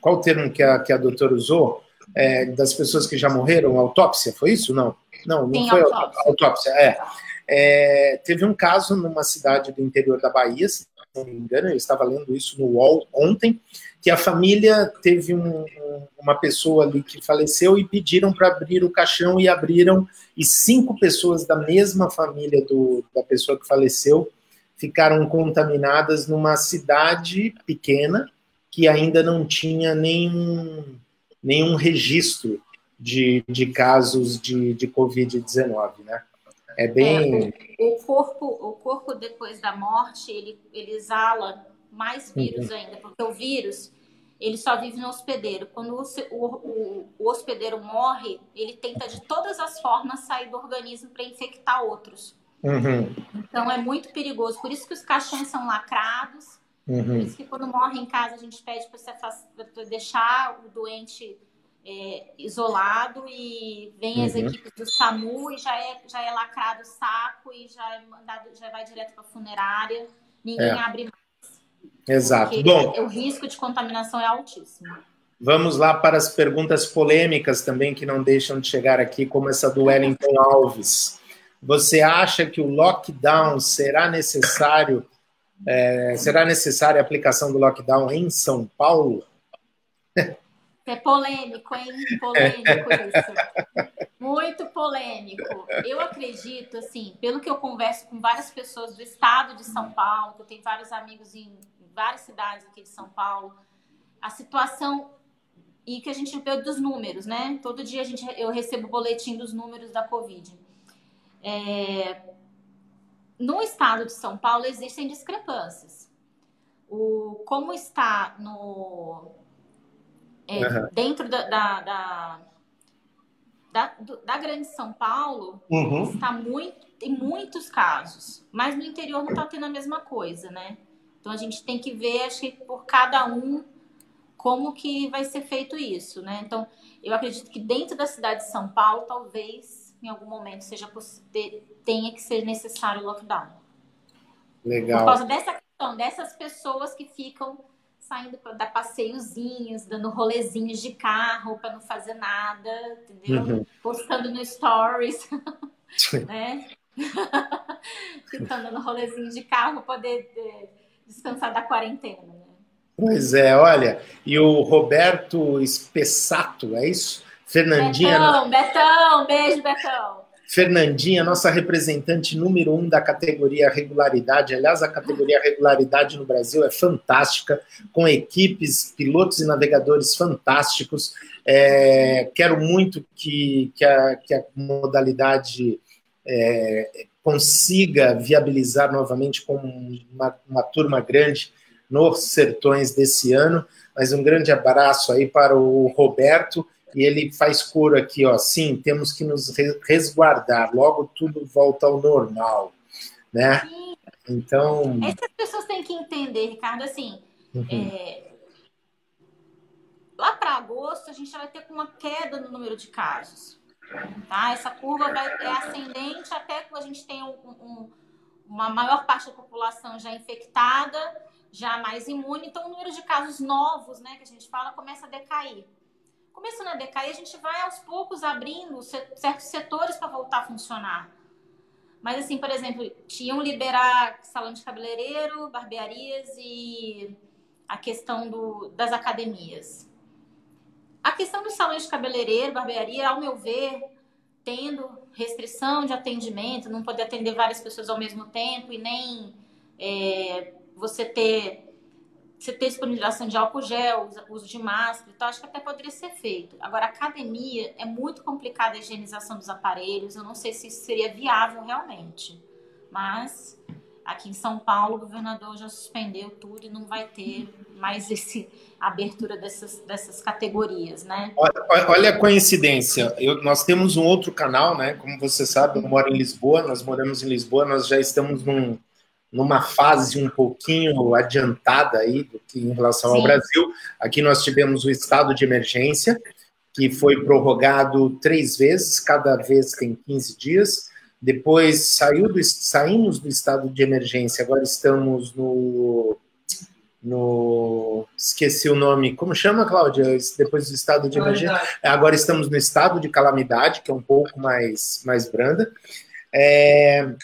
Qual o termo que a, que a doutora usou? É, das pessoas que já morreram, autópsia, foi isso? Não, não, não Sim, foi autópsia. autópsia, é. É, Teve um caso numa cidade do interior da Bahia, se não me engano, eu estava lendo isso no UOL ontem, que a família teve um- um- uma pessoa ali que faleceu e pediram para abrir o caixão e abriram, e cinco pessoas da mesma família do, da pessoa que faleceu ficaram contaminadas numa cidade pequena que ainda não tinha nenhum, nenhum registro de, de casos de, de Covid-19, né? É bem. O corpo, o corpo depois da morte, ele, ele exala mais vírus ainda, porque o vírus ele só vive no hospedeiro. Quando o, o- o hospedeiro morre, ele tenta de todas as formas sair do organismo para infectar outros. Uhum, Então é muito perigoso. Por isso que os caixões são lacrados. Por uhum, isso que quando morre em casa a gente pede para deixar o doente é, isolado e vem as Uhum. equipes do SAMU e já é, já é lacrado o saco e já é mandado, já vai direto para a funerária. Ninguém É. abre mais. exato. Bom, o risco de contaminação é altíssimo. vamos lá para as perguntas polêmicas também que não deixam de chegar aqui, como essa do Wellington Alves. Você acha que o lockdown será necessário? É, será necessária a aplicação do lockdown em São Paulo? É polêmico, hein? Polêmico isso. Muito polêmico. Eu acredito, assim, pelo que eu converso com várias pessoas do estado de São Paulo, que eu tenho vários amigos em várias cidades aqui de São Paulo, a situação e que a gente vê dos números, né? Todo dia a gente, eu recebo o boletim dos números da Covid. É, no estado de São Paulo existem discrepâncias. O, como está no, é, Aham. dentro da, da, da, da, da grande São Paulo, Uhum. está muito, tem muitos casos, mas no interior não está tendo a mesma coisa, né? Então a gente tem que ver, acho que por cada um, como que vai ser feito isso, né? Então eu acredito que dentro da cidade de São Paulo, talvez em algum momento seja tenha que ser necessário o lockdown. Por Legal. causa dessa questão, dessas pessoas que ficam saindo para dar passeiozinhos, dando rolezinhos de carro para não fazer nada, entendeu? Uhum. Postando no stories, né? Ficando dando rolezinho de carro para poder eh, descansar da quarentena, né? Pois é, olha, e o Roberto Espessato, é isso? Fernandinha, Betão, Betão, beijo, Betão. Fernandinha, nossa representante número um da categoria regularidade. Aliás, a categoria regularidade no Brasil é fantástica, com equipes, pilotos e navegadores fantásticos. É, quero muito que, que, a, que a modalidade é, consiga viabilizar novamente com uma, uma turma grande nos sertões desse ano. Mas um grande abraço aí para o Roberto e ele faz coro aqui, ó, sim, temos que nos resguardar, logo tudo volta ao normal, né? Sim. Então... Essas pessoas têm que entender, Ricardo, assim, Uhum. é, lá para agosto a gente já vai ter uma queda no número de casos, tá? Essa curva vai, é ascendente até que a gente tenha um, um, uma maior parte da população já infectada, já mais imune, então o número de casos novos, né, que a gente fala, começa a decair. Começando a decair, a gente vai aos poucos abrindo certos setores para voltar a funcionar. Mas, assim, por exemplo, tinham liberar salão de cabeleireiro, barbearias e a questão do, das academias. A questão do salão de cabeleireiro, barbearia, ao meu ver, tendo restrição de atendimento, não poder atender várias pessoas ao mesmo tempo e nem é, você ter você ter disponibilização de álcool gel, uso de máscara, então acho que até poderia ser feito. Agora, academia é muito complicada a higienização dos aparelhos, eu não sei se isso seria viável realmente. Mas aqui em São Paulo o governador já suspendeu tudo e não vai ter mais esse abertura dessas, dessas categorias, né? Olha, olha a coincidência. Eu, nós temos um outro canal, né? Como você sabe, eu moro em Lisboa, nós moramos em Lisboa, nós já estamos num, numa fase um pouquinho adiantada aí do que em relação Sim. ao Brasil. Aqui nós tivemos o estado de emergência, que foi prorrogado três vezes, cada vez tem 15 dias. Depois saiu do, saímos do estado de emergência, agora estamos no, no. Esqueci o nome. Como chama, Cláudia? Depois do estado de emergência. Agora estamos no estado de calamidade, que é um pouco mais, mais branda. É,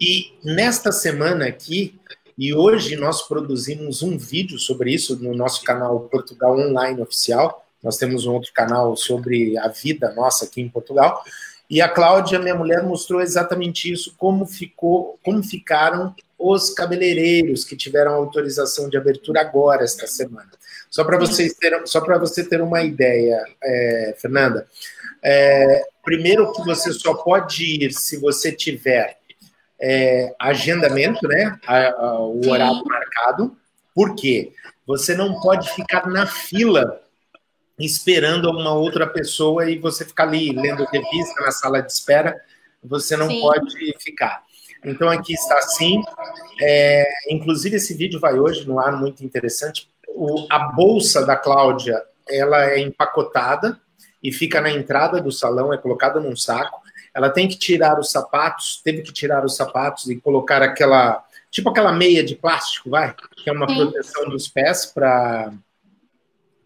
e nesta semana aqui, e hoje nós produzimos um vídeo sobre isso no nosso canal Portugal Online Oficial. Nós temos um outro canal sobre a vida nossa aqui em Portugal. E a Cláudia, minha mulher, mostrou exatamente isso, como ficou, como ficaram os cabeleireiros que tiveram autorização de abertura agora esta semana. Só para vocês terem, só para você ter uma ideia, é, Fernanda. É, primeiro que você só pode ir se você tiver é, agendamento, né? A, a, o horário marcado. Por quê? Você não pode ficar na fila esperando uma outra pessoa e você ficar ali lendo revista na sala de espera. Você não Sim. pode ficar. Então aqui está assim. É, inclusive esse vídeo vai hoje no ar muito interessante. O, a bolsa da Cláudia ela é empacotada e fica na entrada do salão, é colocada num saco ela tem que tirar os sapatos, teve que tirar os sapatos e colocar aquela, tipo aquela meia de plástico, vai, que é uma Sim. proteção dos pés para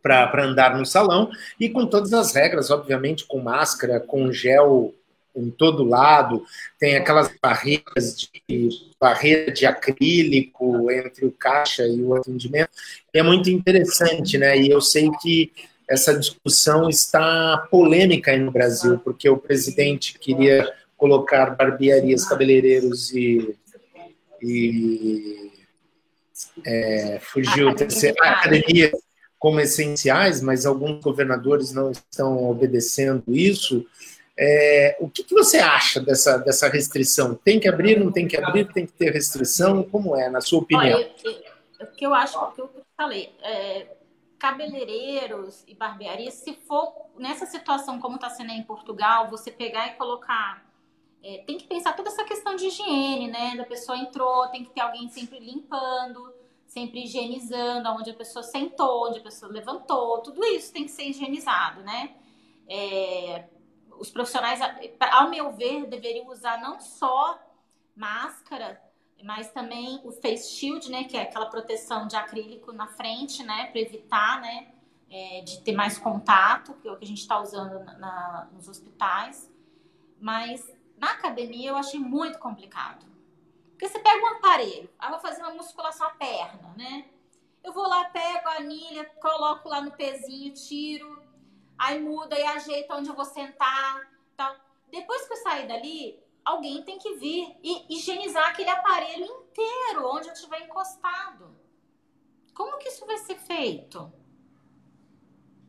para andar no salão e com todas as regras, obviamente, com máscara, com gel em todo lado, tem aquelas barreiras de barreira de acrílico entre o caixa e o atendimento. É muito interessante, né? E eu sei que essa discussão está polêmica aí no Brasil, porque o presidente queria colocar barbearias, cabeleireiros e, e é, fugiu academias como essenciais, mas alguns governadores não estão obedecendo isso. É, o que, que, você acha dessa, dessa restrição? Tem que abrir, não tem que abrir, tem que ter restrição? Como é, na sua opinião? o que eu acho, o que eu falei, é, cabeleireiros e barbearias, se for nessa situação como está sendo em Portugal, você pegar e colocar. É, tem que pensar toda essa questão de higiene, né? Da pessoa entrou, tem que ter alguém sempre limpando, sempre higienizando, onde a pessoa sentou, onde a pessoa levantou, tudo isso tem que ser higienizado, né? É, os profissionais, ao meu ver, deveriam usar não só máscara, mas também o face shield, né, que é aquela proteção de acrílico na frente, né, para evitar, né, é, de ter mais contato, que é o que a gente está usando na, nos hospitais. Mas na academia eu achei muito complicado. Porque você pega um aparelho, aí eu vou fazer uma musculação à perna, né? Eu vou lá, pego a anilha, coloco lá no pezinho, tiro, aí muda e ajeita onde eu vou sentar, tal. Depois que eu sair dali, alguém tem que vir e higienizar aquele aparelho inteiro onde eu estiver encostado. Como que isso vai ser feito?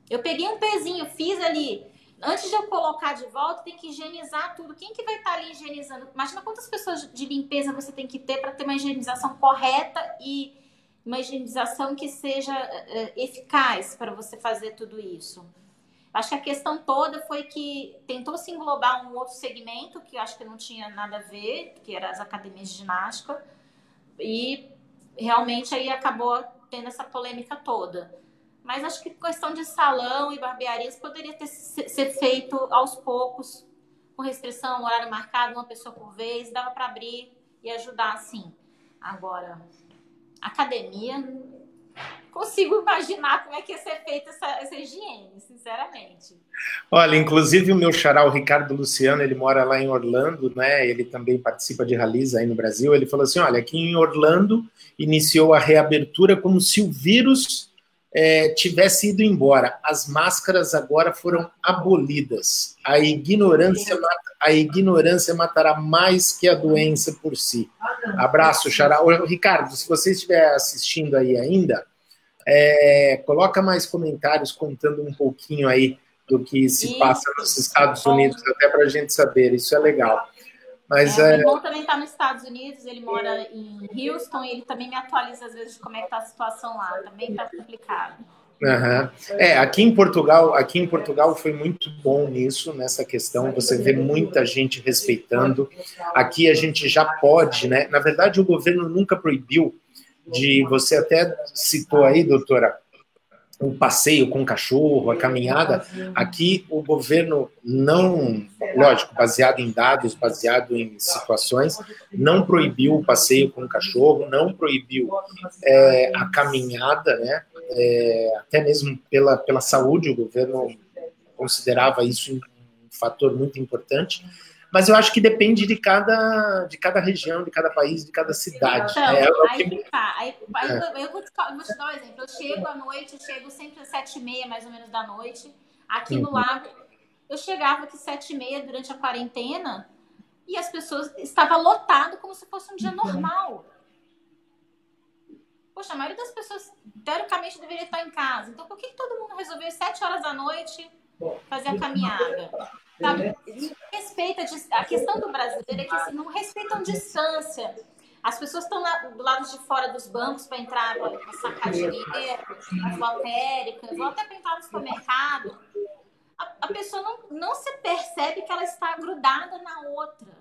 Eu peguei um pezinho, fiz ali. Antes de eu colocar de volta, tem que higienizar tudo. Quem que vai estar ali higienizando? Imagina quantas pessoas de limpeza você tem que ter para ter uma higienização correta e uma higienização que seja uh, eficaz para você fazer tudo isso. Acho que a questão toda foi que tentou se englobar um outro segmento que acho que não tinha nada a ver, que era as academias de ginástica, e realmente aí acabou tendo essa polêmica toda. Mas acho que questão de salão e barbearias poderia ter ser feito aos poucos, com restrição, horário marcado, uma pessoa por vez, dava para abrir e ajudar assim. Agora, academia consigo imaginar como é que ia ser feita essa, essa higiene, sinceramente. Olha, inclusive o meu xará, o Ricardo Luciano, ele mora lá em Orlando, né? Ele também participa de rallies aí no Brasil. Ele falou assim: olha, aqui em Orlando iniciou a reabertura como se o vírus é, tivesse ido embora. As máscaras agora foram abolidas. A ignorância, a ignorância matará mais que a doença por si. Abraço, Xará. Ô, Ricardo, se você estiver assistindo aí ainda, é, coloca mais comentários contando um pouquinho aí do que se Isso. passa nos Estados Unidos, até para a gente saber. Isso é legal. Mas é, é... O irmão também está nos Estados Unidos, ele mora em Houston e ele também me atualiza às vezes de como é que está a situação lá. Também está complicado. Uhum. É, aqui em Portugal, aqui em Portugal foi muito bom nisso, nessa questão. Você vê muita gente respeitando. Aqui a gente já pode, né? Na verdade, o governo nunca proibiu de. Você até citou aí, doutora, o passeio com o cachorro, a caminhada. Aqui o governo não, lógico, baseado em dados, baseado em situações, não proibiu o passeio com o cachorro, não proibiu é, a caminhada, né? É, até mesmo pela, pela saúde, o governo considerava isso um fator muito importante. Mas eu acho que depende de cada, de cada região, de cada país, de cada cidade. Então, é, é aí que tá. Aí, aí é. eu, eu, vou te, vou te dar um exemplo. Eu chego à noite, eu chego sempre às sete e meia, mais ou menos, da noite. Aqui uhum. no lago, eu chegava aqui sete e meia durante a quarentena e as pessoas estavam lotado como se fosse um dia normal. Poxa, a maioria das pessoas, teoricamente, deveria estar em casa. Então, por que todo mundo resolveu às sete horas da noite fazer a caminhada? Sabe? Respeita a questão do brasileiro é que assim, não respeitam distância. As pessoas estão do lado de fora dos bancos para entrar, para sacar dinheiro, as lotéricas, ou até para entrar no supermercado. A, a pessoa não, não se percebe que ela está grudada na outra.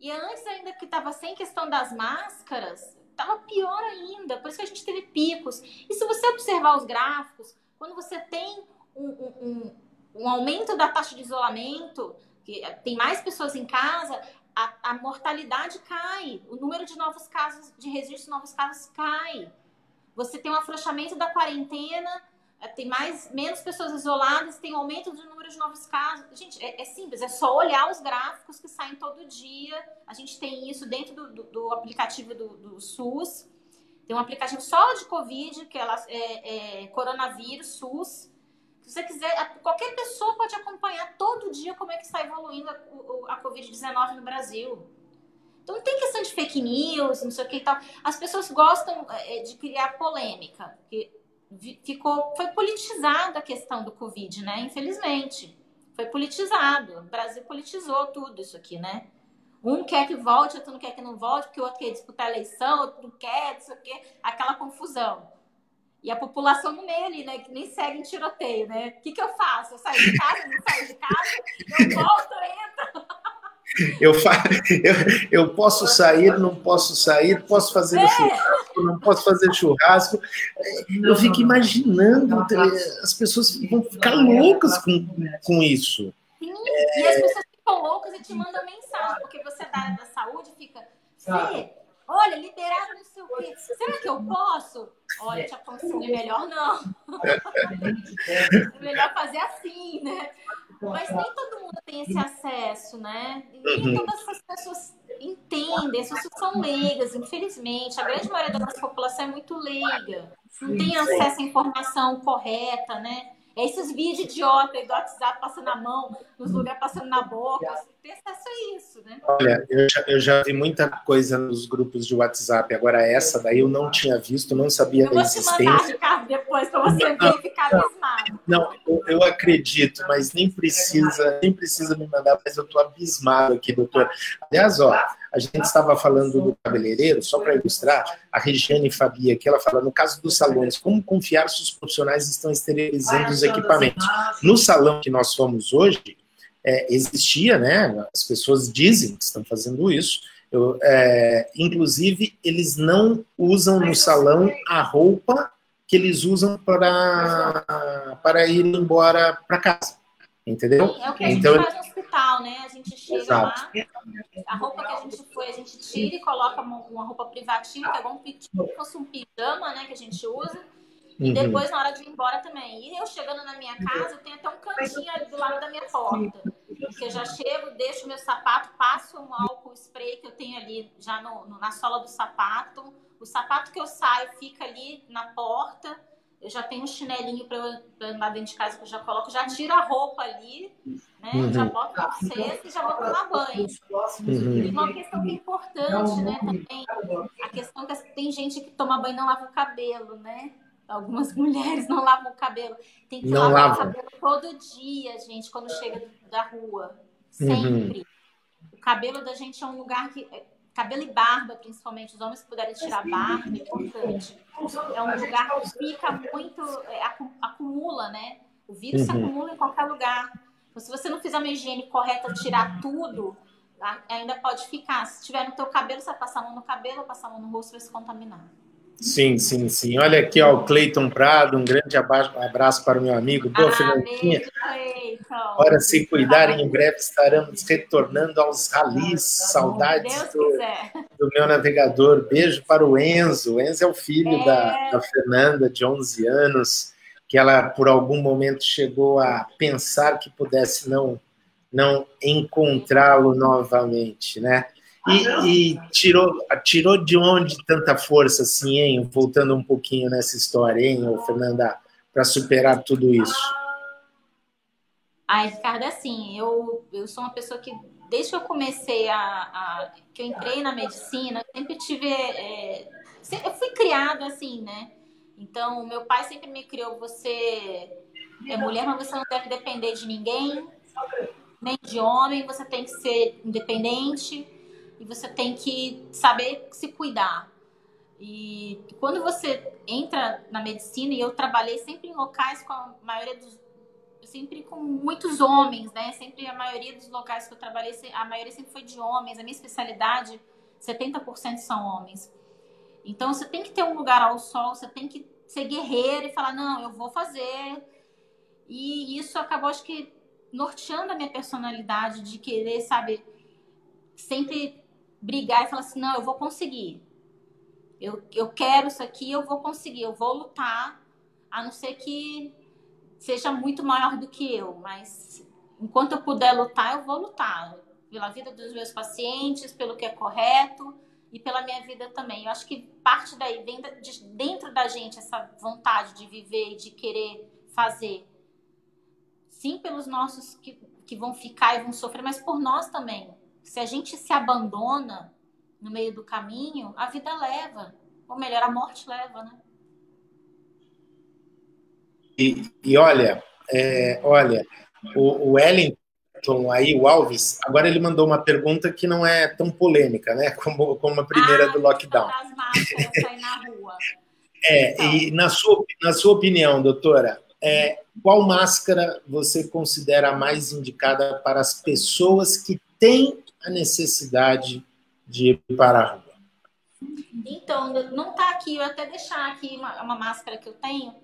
E antes, ainda que estava sem questão das máscaras, estava pior ainda. Por isso que a gente teve picos. E se você observar os gráficos, quando você tem um, um, um aumento da taxa de isolamento, que tem mais pessoas em casa, a, a, mortalidade cai, o número de novos casos, de registro de novos casos cai. Você tem um afrouxamento da quarentena, é, tem mais, menos pessoas isoladas, tem um aumento do número de novos casos. Gente, é, é, simples, é só olhar os gráficos que saem todo dia. A gente tem isso dentro do, do, do aplicativo do, do, SUS. Tem um aplicativo só de Covid, que é, é, é coronavírus, SUS se você quiser, qualquer pessoa pode acompanhar todo dia como é que está evoluindo a, a Covid-19 no Brasil. Então não tem questão de fake news, não sei o que e tal. As pessoas gostam é, de criar polêmica, porque ficou, foi politizada a questão do Covid, né? Infelizmente. Foi politizado. O Brasil politizou tudo isso aqui, né? Um quer que volte, outro não quer que não volte, porque o outro quer disputar a eleição, outro não quer, não sei o quê. Aquela confusão. E a população no meio ali, né? Que nem segue em tiroteio, né? O que, que eu faço? Eu saio de casa, não saio de casa, eu volto, entro. Eu, fa... eu, eu posso sair, não posso sair, posso fazer é. churrasco, não posso fazer churrasco. Eu fico imaginando, as pessoas vão ficar loucas com, com isso. Sim, é... e as pessoas ficam loucas e te mandam mensagem, porque você é da área da saúde fica. Fê, olha, liberado não sei o quê. Será que eu posso? Olha, te aconselho, melhor não. melhor fazer assim, né? Mas nem todo mundo tem esse acesso, né? Nem uhum. todas as pessoas entendem, as pessoas são leigas, infelizmente. A grande maioria da nossa população é muito leiga. Não tem acesso à informação correta, né? É esses vídeos idiota do WhatsApp passando na mão, nos lugares passando na boca. Acesso a isso, né? Olha, eu já, eu já vi muita coisa nos grupos de WhatsApp. Agora, essa daí eu não tinha visto, não sabia eu da existência. Eu vou te mandar, Ricardo, depois, para você ver e ficar abismado. Não, eu, eu, acredito, mas nem precisa, nem precisa me mandar, mas eu estou abismado aqui, doutor. Aliás, ó, a gente estava falando do cabeleireiro, só para ilustrar, a Regiane Fabia, que ela fala, no caso dos salões, como confiar se os profissionais estão esterilizando os equipamentos? No salão que nós fomos hoje, é, existia, né? As pessoas dizem que estão fazendo isso. Eu, é, inclusive, eles não usam no salão a roupa que eles usam para, para ir embora para casa. Entendeu? É o que a então, gente faz no hospital, né? A gente chega exato. lá, a roupa que a gente foi, a gente tira e coloca uma, uma roupa privativa, que é como se fosse um pijama, né? Que a gente usa. E uhum. depois, na hora de ir embora também. E eu chegando na minha casa, eu tenho até um cantinho ali do lado da minha porta. Que eu já chego, deixo meu sapato, passo um álcool spray que eu tenho ali já no, no, na sola do sapato. O sapato que eu saio fica ali na porta eu já tenho um chinelinho para andar dentro de casa que eu já coloco, já tiro a roupa ali, né? Uhum. Já boto no cesto e já vou tomar banho. Uhum. E uma questão que é importante, né, também, a questão que tem gente que toma banho e não lava o cabelo, né? Algumas mulheres não lavam o cabelo. Tem que não lavar lava. o cabelo todo dia, gente, quando chega da rua. Sempre. Uhum. O cabelo da gente é um lugar que cabelo e barba, principalmente, os homens que puderem tirar barba, é importante. É um lugar que fica muito, é, acumula, né? O vírus uhum. se acumula em qualquer lugar. Então, se você não fizer uma higiene correta, tirar tudo, ainda pode ficar. Se tiver no teu cabelo, você vai passar a mão no cabelo, passar a mão no rosto, vai se contaminar. Sim, sim, sim. Olha aqui, ó, o Cleiton Prado, um grande abraço para o meu amigo. Boa, ah, Fernandinha. Bora se cuidarem, em breve estaremos retornando aos ralis. Saudades do, do, meu navegador. Beijo para o Enzo. O Enzo é o filho é. Da, da Fernanda, de 11 anos, que ela, por algum momento, chegou a pensar que pudesse não, não encontrá-lo novamente, né? E, e, tirou, tirou de onde tanta força, assim, hein? Voltando um pouquinho nessa história, hein, Fernanda, para superar tudo isso? Ai, Ricardo, assim, eu, eu sou uma pessoa que, desde que eu comecei a. a que eu entrei na medicina, sempre tive. É, eu fui criada assim, né? Então, meu pai sempre me criou: você é mulher, mas você não deve depender de ninguém, nem de homem, você tem que ser independente e você tem que saber se cuidar. E quando você entra na medicina, e eu trabalhei sempre em locais com a maioria dos. sempre com muitos homens, né? Sempre a maioria dos locais que eu trabalhei, a maioria sempre foi de homens. A minha especialidade, 70% são homens. Então você tem que ter um lugar ao sol, você tem que ser guerreiro e falar: não, eu vou fazer. E isso acabou, acho que, norteando a minha personalidade de querer, sabe, sempre brigar e falar assim: não, eu vou conseguir. Eu, eu quero isso aqui, eu vou conseguir, eu vou lutar, a não ser que seja muito maior do que eu, mas enquanto eu puder lutar, eu vou lutar pela vida dos meus pacientes, pelo que é correto e pela minha vida também. Eu acho que parte daí vem de dentro da gente essa vontade de viver e de querer fazer. Sim, pelos nossos que, que vão ficar e vão sofrer, mas por nós também se a gente se abandona no meio do caminho, a vida leva. Ou melhor, a morte leva, né? E, e olha, é, olha, o, o Wellington aí, o Alves, agora ele mandou uma pergunta que não é tão polêmica, né? Como, como a primeira ah, do lockdown. As máscaras na rua. É, então. e na sua, na sua opinião, doutora, é, qual máscara você considera mais indicada para as pessoas que têm a necessidade de ir para a rua? Então, não está aqui, eu até deixar aqui uma, uma máscara que eu tenho.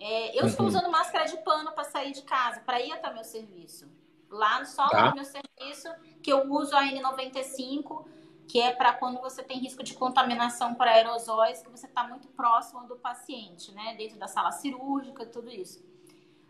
É, eu uhum. estou usando máscara de pano para sair de casa, para ir até meu serviço. Lá só tá. no meu serviço, que eu uso a N95, que é para quando você tem risco de contaminação por aerosóis, que você está muito próximo do paciente, né? Dentro da sala cirúrgica, tudo isso.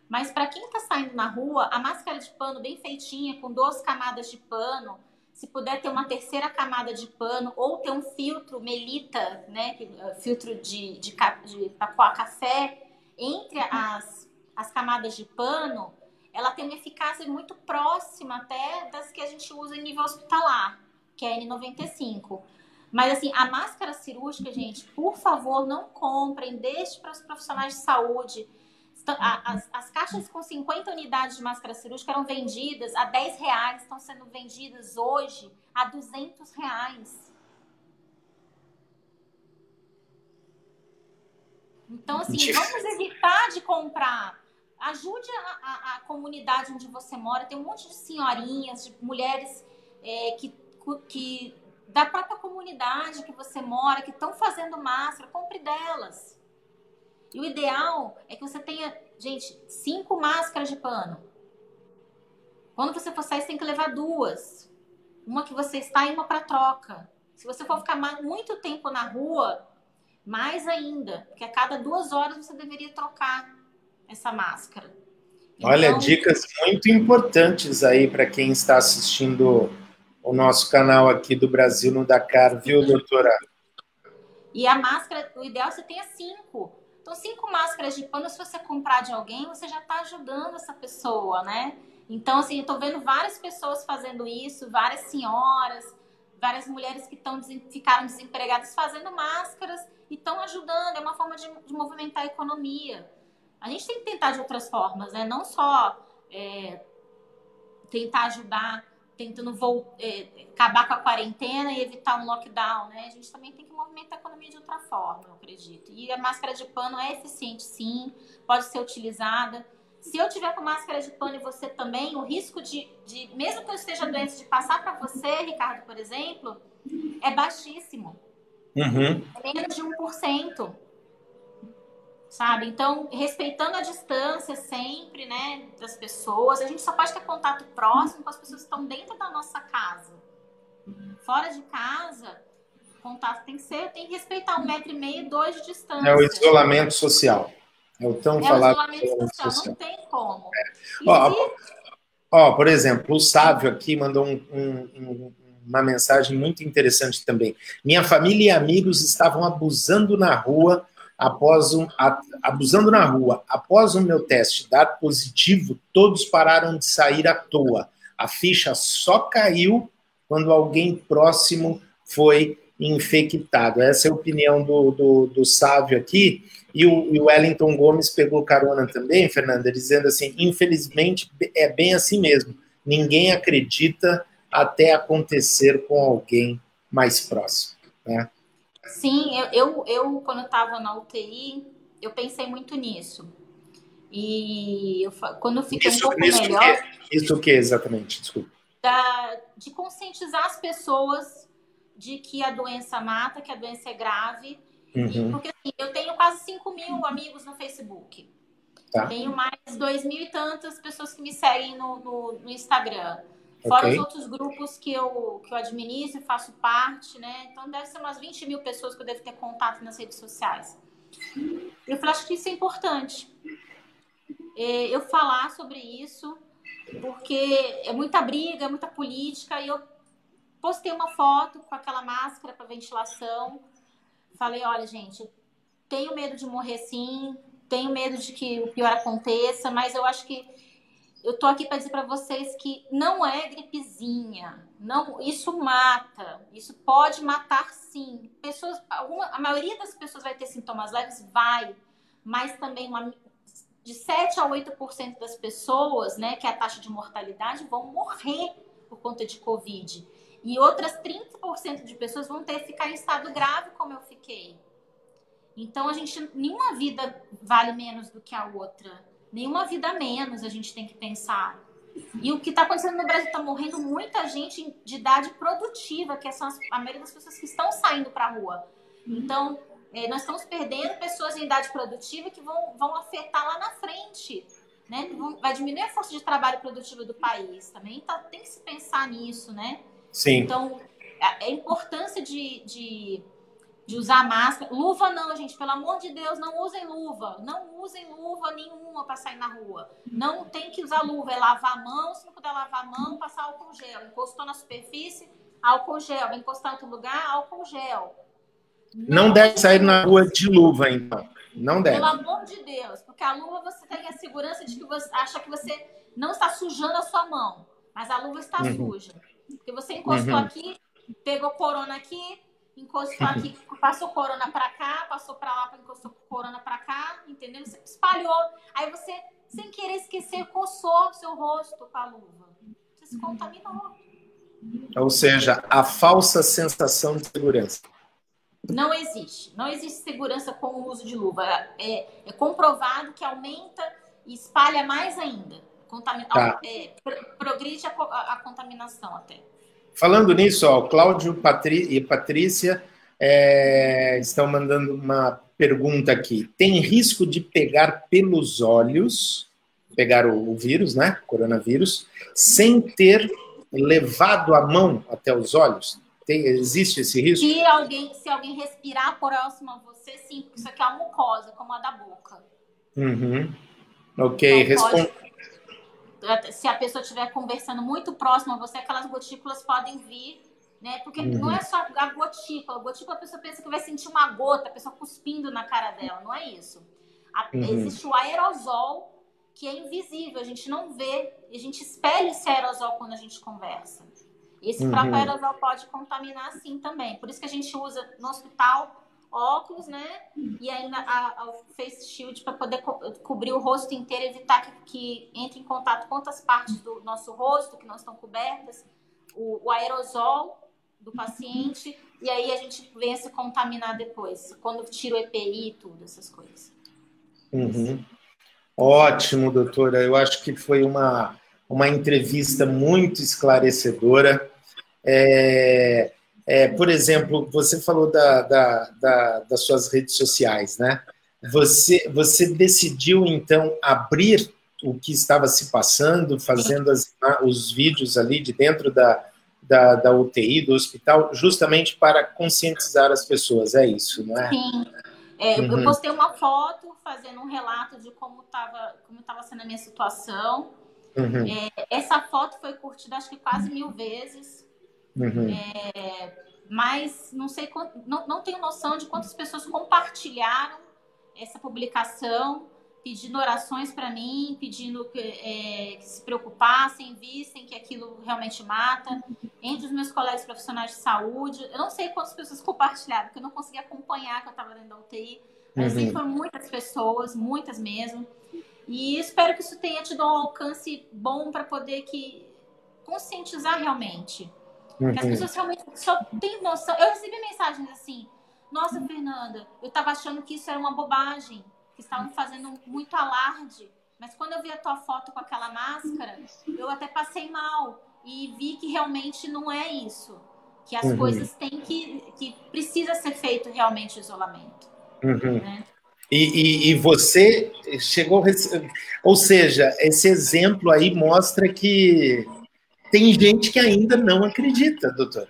Mas para quem está saindo na rua, a máscara de pano bem feitinha, com duas camadas de pano, se puder ter uma terceira camada de pano ou ter um filtro melita, né, eh, filtro de, de, de coar café, entre as, as camadas de pano, ela tem uma eficácia muito próxima até das que a gente usa em nível hospitalar, que é a N95. Mas assim, a máscara cirúrgica, gente, por favor, não comprem, deixe para os profissionais de saúde as, as, caixas com 50 unidades de máscara cirúrgica eram vendidas a 10 reais, estão sendo vendidas hoje a 200 reais. Então, assim, vamos evitar de comprar. Ajude a, a, a, comunidade onde você mora. Tem um monte de senhorinhas, de mulheres é, que, que da própria comunidade que você mora, que estão fazendo máscara. Compre delas. E o ideal é que você tenha, gente, cinco máscaras de pano. Quando você for sair, você tem que levar duas. Uma que você está e uma para troca. Se você for ficar muito tempo na rua, mais ainda, porque a cada duas horas você deveria trocar essa máscara. Olha, então, dicas muito importantes aí para quem está assistindo o nosso canal aqui do Brasil no Dakar, viu, doutora? E a máscara, o ideal é você tenha cinco. Então, cinco máscaras de pano, se você comprar de alguém, você já está ajudando essa pessoa, né? Então, assim, eu tô vendo várias pessoas fazendo isso, várias senhoras, várias mulheres que tão, ficaram desempregadas fazendo máscaras e estão ajudando. É uma forma de, de, movimentar a economia. A gente tem que tentar de outras formas, né? Não só é, tentar ajudar, tentando é, acabar com a quarentena e evitar um lockdown, né? A gente também tem que movimentar a economia de outra forma, eu acredito. E a máscara de pano é eficiente, sim, pode ser utilizada. Se eu tiver com máscara de pano e você também, o risco de, de mesmo que eu esteja doente, de passar para você, Ricardo, por exemplo, é baixíssimo. Uhum. É menos de 1%. Sabe? Então, respeitando a distância sempre, né, das pessoas, a gente só pode ter contato próximo com as pessoas que estão dentro da nossa casa. Fora de casa, contato tem que ser, tem que respeitar um metro e meio, dois de distância. É o isolamento social. É o tão é falado o isolamento social, social, não tem como. É. Ó, ó, por exemplo, o Sávio aqui mandou um, um, uma mensagem muito interessante também. Minha família e amigos estavam abusando na rua após um, a, abusando na rua. Após o meu teste dar positivo, todos pararam de sair à toa. A ficha só caiu quando alguém próximo foi infectado. Essa é a opinião do, do, do Sávio aqui. E o, e o Wellington Gomes pegou carona também, Fernanda, dizendo assim: infelizmente é bem assim mesmo. Ninguém acredita até acontecer com alguém mais próximo. Né? Sim, eu, eu, eu quando estava na UTI, eu pensei muito nisso. E eu, quando isso, um pouco melhor. Que, isso o que exatamente? Desculpa. Da, de conscientizar as pessoas de que a doença mata, que a doença é grave. Uhum. E, porque assim, eu tenho quase 5 mil amigos no Facebook. Tá. Tenho mais dois mil e tantas pessoas que me seguem no, no, no Instagram. Fora okay. os outros grupos que eu, que eu administro e faço parte, né? Então deve ser umas 20 mil pessoas que eu devo ter contato nas redes sociais. Eu falei, acho que isso é importante. É, eu falar sobre isso, porque é muita briga, é muita política, e eu postei uma foto com aquela máscara para ventilação. Falei, olha, gente, tenho medo de morrer sim, tenho medo de que o pior aconteça, mas eu acho que eu tô aqui para dizer para vocês que não é gripezinha, não, isso mata, isso pode matar sim. Pessoas, alguma, a maioria das pessoas vai ter sintomas leves, vai, mas também uma, de 7 a 8% das pessoas, né, que é a taxa de mortalidade, vão morrer por conta de Covid. E outras 30% de pessoas vão ter que ficar em estado grave, como eu fiquei. Então, a gente, nenhuma vida vale menos do que a outra nenhuma vida menos a gente tem que pensar. E o que está acontecendo no Brasil está morrendo muita gente de idade produtiva, que são as, a maioria das pessoas que estão saindo para a rua. Então, é, nós estamos perdendo pessoas em idade produtiva que vão, vão afetar lá na frente. Né? Vai diminuir a força de trabalho produtiva do país também. Então, tem que se pensar nisso, né? Sim. Então, a, importância de, de de usar máscara. Luva não, gente, pelo amor de Deus, não usem luva. Não usem luva nenhuma para sair na rua. Não tem que usar luva, é lavar a mão, se não puder lavar a mão, passar álcool gel. Encostou na superfície, álcool gel. Vai encostar em outro lugar, álcool gel. Não, não deve sair na rua de luva, então. Não deve. Pelo amor de Deus, porque a luva você tem a segurança de que você acha que você não está sujando a sua mão, mas a luva está uhum. suja. Porque você encostou uhum. aqui, pegou corona aqui, encostou aqui, passou corona para cá, passou para lá, encostou corona para cá, entendeu? Você espalhou. Aí você, sem querer esquecer, coçou o seu rosto com a luva. Você se contaminou. Ou seja, a falsa sensação de segurança. Não existe. Não existe segurança com o uso de luva. É, é comprovado que aumenta e espalha mais ainda. Contamina, tá. é, progride a, a, a contaminação até. Falando nisso, ó, Cláudio Patri e Patrícia é, estão mandando uma pergunta aqui. Tem risco de pegar pelos olhos, pegar o, o vírus, né? Coronavírus, sem ter levado a mão até os olhos? Tem, existe esse risco? Se alguém, se alguém respirar próximo a você, sim, porque isso aqui é uma mucosa, como a da boca. Uhum. Ok, então, responde se a pessoa estiver conversando muito próximo a você, aquelas gotículas podem vir, né? Porque uhum. não é só a gotícula. A gotícula a pessoa pensa que vai sentir uma gota, a pessoa cuspindo na cara dela. Não é isso. Uhum. Existe o aerosol, que é invisível, a gente não vê, a gente espelha esse aerosol quando a gente conversa. Esse uhum. próprio aerosol pode contaminar sim também. Por isso que a gente usa no hospital óculos, né? E ainda a, a face shield para poder co cobrir o rosto inteiro, evitar que, que, entre em contato com outras partes do nosso rosto que não estão cobertas. O, o aerosol do paciente, e aí a gente vem a se contaminar depois, quando tira o EPI e tudo, essas coisas. Uhum. Ótimo, doutora. Eu acho que foi uma, uma entrevista muito esclarecedora. É, é, por exemplo, você falou da, da, da, das suas redes sociais, né? Você, você decidiu, então, abrir o que estava se passando, fazendo as, os vídeos ali de dentro da, da, da UTI, do hospital, justamente para conscientizar as pessoas, é isso, não é? Sim. É, uhum. Eu postei uma foto fazendo um relato de como estava como tava sendo a minha situação. Uhum. É, essa foto foi curtida acho que quase mil vezes. Uhum. É, mas não sei não, não tenho noção de quantas pessoas compartilharam essa publicação pedindo orações para mim, pedindo que, é, que, se preocupassem, vissem que aquilo realmente mata. Entre os meus colegas profissionais de saúde, eu não sei quantas pessoas compartilharam, porque eu não consegui acompanhar que eu estava dentro da UTI, mas uhum. foram muitas pessoas, muitas mesmo. E espero que isso tenha tido um alcance bom para poder que conscientizar realmente. Uhum. Que as pessoas realmente só têm noção. Eu recebi mensagens assim: Nossa, Fernanda, eu estava achando que isso era uma bobagem que estavam fazendo muito alarde. Mas quando eu vi a tua foto com aquela máscara, eu até passei mal e vi que realmente não é isso. Que as uhum. coisas têm que. que precisa ser feito realmente o isolamento. Uhum. Né? E, e, e, você chegou. Ou seja, esse exemplo aí mostra que tem gente que ainda não acredita, doutor.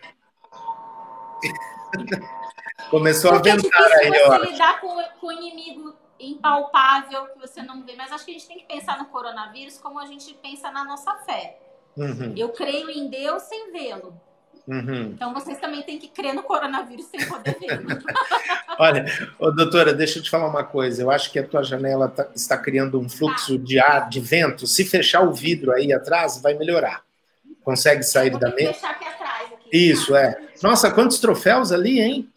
Começou Porque a ventar é aí, ó. lidar com, com o inimigo impalpável que você não vê. Mas acho que a gente tem que pensar no coronavírus como a gente pensa na nossa fé. Uhum. Eu creio em Deus sem vê-lo. Uhum. Então vocês também têm que crer no coronavírus sem poder vê-lo. Olha, ô, doutora, deixa eu te falar uma coisa. Eu acho que a tua janela tá, está criando um fluxo tá. de ar, de vento. Se fechar o vidro aí atrás, vai melhorar. Consegue sair da mesa? Fechar aqui atrás. Aqui, Isso, tá? é. Nossa, quantos troféus ali, hein?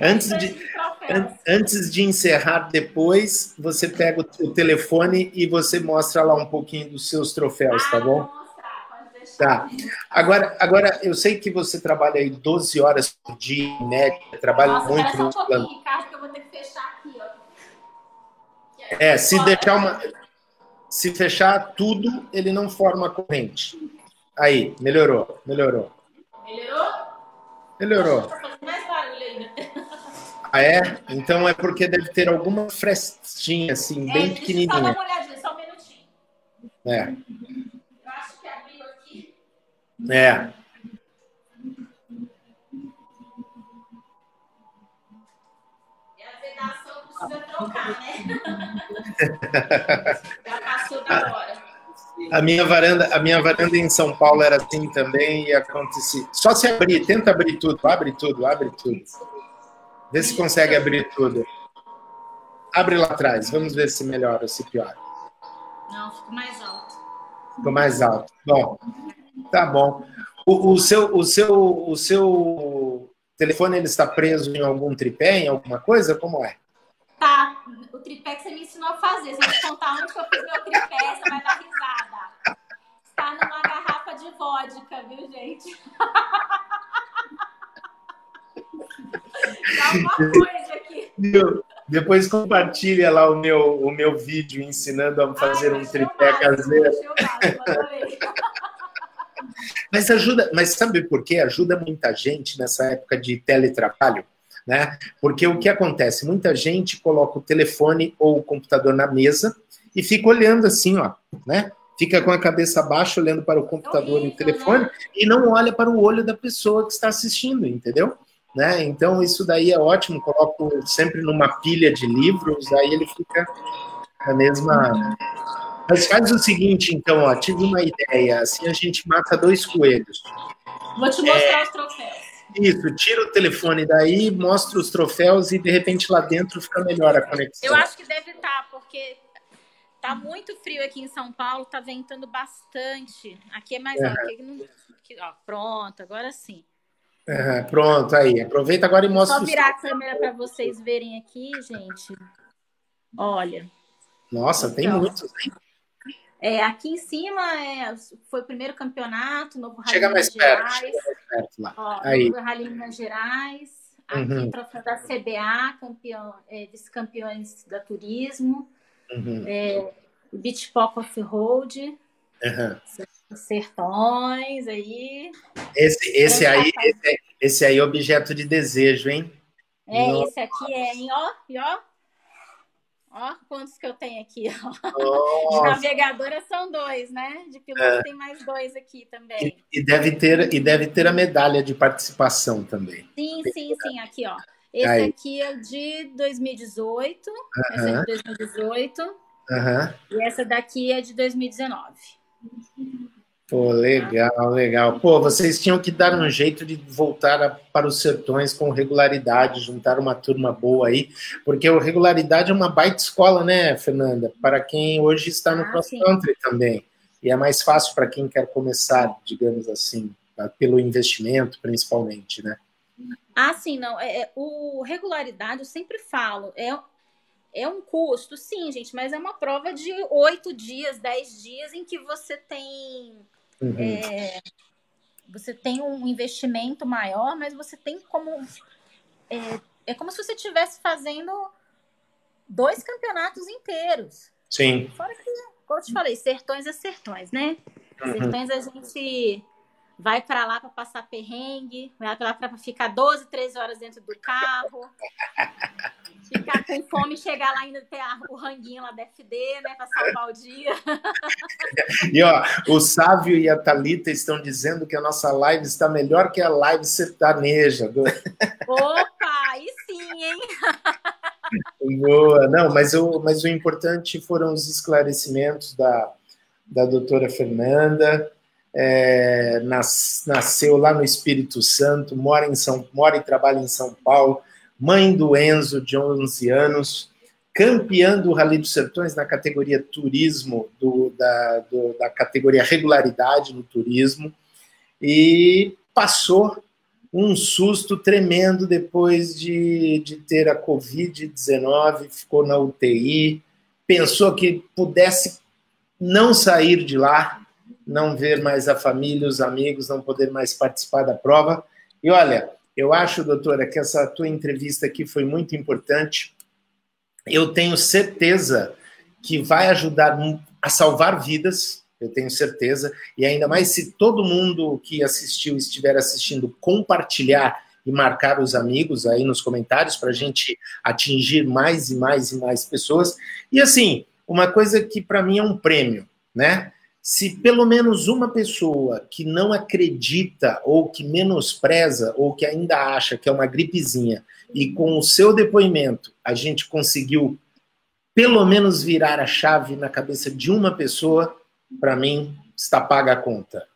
antes, de, an, antes de encerrar depois, você pega o, o, telefone e você mostra lá um pouquinho dos seus troféus, tá bom? Tá. Agora, agora, eu sei que você trabalha aí 12 horas por dia, em média, trabalha Nossa, muito no um plano. Ricardo, que eu vou ter que fechar aqui, ó. É, se deixar uma. Se fechar tudo, ele não forma corrente. Aí, melhorou, melhorou. Melhorou? Melhorou. Ah, é? Então é porque deve ter alguma frestinha, assim, é, bem pequenininha. Só dar uma olhadinha, só um minutinho. É. Eu acho que abriu aqui. É. trocar, né? Já passou da hora. A minha varanda, a minha varanda em São Paulo era assim também e acontecia. Só se abrir, tenta abrir tudo, abre tudo, abre tudo. Vê se consegue abrir tudo. Abre lá atrás, vamos ver se melhora ou se piora. Não, ficou mais alto. Ficou mais alto. Bom, tá bom. O, o, seu, o, seu, o seu telefone ele está preso em algum tripé, em alguma coisa? Como é? Tá. O tripé que você me ensinou a fazer. Se eu te contar onde eu fiz meu tripé, você vai dar risada. Está numa garrafa de vodka, viu, gente? Dá uma coisa aqui. Depois compartilha lá o meu, o meu vídeo ensinando a fazer Ai, um tripé caseiro. Mas ajuda, mas sabe por quê? Ajuda muita gente nessa época de teletrabalho, né? Porque o que acontece? Muita gente coloca o telefone ou o computador na mesa e fica olhando assim, ó, né? Fica com a cabeça baixa olhando para o computador é horrível, e o telefone né? e não olha para o olho da pessoa que está assistindo, entendeu? Né? Então, isso daí é ótimo, coloco sempre numa pilha de livros, aí ele fica a mesma. Mas faz o seguinte, então, ó, tive uma ideia, assim a gente mata dois coelhos. Vou te mostrar é... os troféus. Isso, tira o telefone daí, mostra os troféus e de repente lá dentro fica melhor a conexão. Eu acho que deve estar, tá, porque tá muito frio aqui em São Paulo, tá ventando bastante. Aqui é mais é. alto. Não... aqui, ó, pronto, agora sim. É, pronto, aí. Aproveita agora e mostra. Só virar os... a câmera para vocês verem aqui, gente. Olha. Nossa, tem então, muitos, hein? É, aqui em cima é, foi o primeiro campeonato, novo Rally chega mais Minas perto, Gerais. Chega mais perto lá. Ó. Novo Rally Minas Gerais. Aqui, uhum. troféu da CBA, campeão, é, vice-campeões da turismo. Uhum. É, Beach Pop Off-Road. Uhum. Sertões, aí. Esse, esse aí, esse, esse aí é objeto de desejo, hein? É, Nossa. esse aqui é, hein? Ó, ó, Ó, quantos que eu tenho aqui. Ó. De navegadora são dois, né? De piloto é. tem mais dois aqui também. E, e, deve ter, e deve ter a medalha de participação também. Sim, sim, sim. Aqui, ó. Esse Aí. aqui é de 2018. Uh -huh. Esse é de 2018. Uh -huh. E essa daqui é de 2019. Pô, legal, legal. Pô, vocês tinham que dar um jeito de voltar a, para os sertões com regularidade, juntar uma turma boa aí, porque o regularidade é uma baita escola, né, Fernanda? Para quem hoje está no ah, cross country também. E é mais fácil para quem quer começar, digamos assim, tá? pelo investimento, principalmente, né? Ah, sim, não. É, é, o regularidade, eu sempre falo, é, é um custo, sim, gente, mas é uma prova de oito dias, dez dias em que você tem Uhum. É, você tem um investimento maior, mas você tem como. É, é como se você estivesse fazendo dois campeonatos inteiros. Sim. Fora que, como eu te falei, sertões é sertões, né? Uhum. Sertões a gente vai para lá para passar perrengue, vai para lá para ficar 12, 13 horas dentro do carro. Ficar com fome, chegar lá ainda ter o ranguinho lá da FD, né, para salvar o dia. E ó, o Sávio e a Talita estão dizendo que a nossa live está melhor que a live sertaneja. Do... Opa, aí sim, hein? Boa, não, mas o, mas o importante foram os esclarecimentos da, da doutora Fernanda. É, nas, nasceu lá no Espírito Santo, mora em São, mora e trabalha em São Paulo mãe do Enzo, de 11 anos, campeã do Rally dos Sertões na categoria turismo, do, da, do, da categoria regularidade no turismo, e passou um susto tremendo depois de, de ter a Covid-19, ficou na UTI, pensou que pudesse não sair de lá, não ver mais a família, os amigos, não poder mais participar da prova. E olha, eu acho, doutora, que essa tua entrevista aqui foi muito importante. Eu tenho certeza que vai ajudar a salvar vidas, eu tenho certeza, e ainda mais se todo mundo que assistiu estiver assistindo compartilhar e marcar os amigos aí nos comentários para a gente atingir mais e mais e mais pessoas. E assim, uma coisa que para mim é um prêmio, né? Se pelo menos uma pessoa que não acredita ou que menospreza ou que ainda acha que é uma gripezinha e com o seu depoimento a gente conseguiu pelo menos virar a chave na cabeça de uma pessoa, para mim está paga a conta.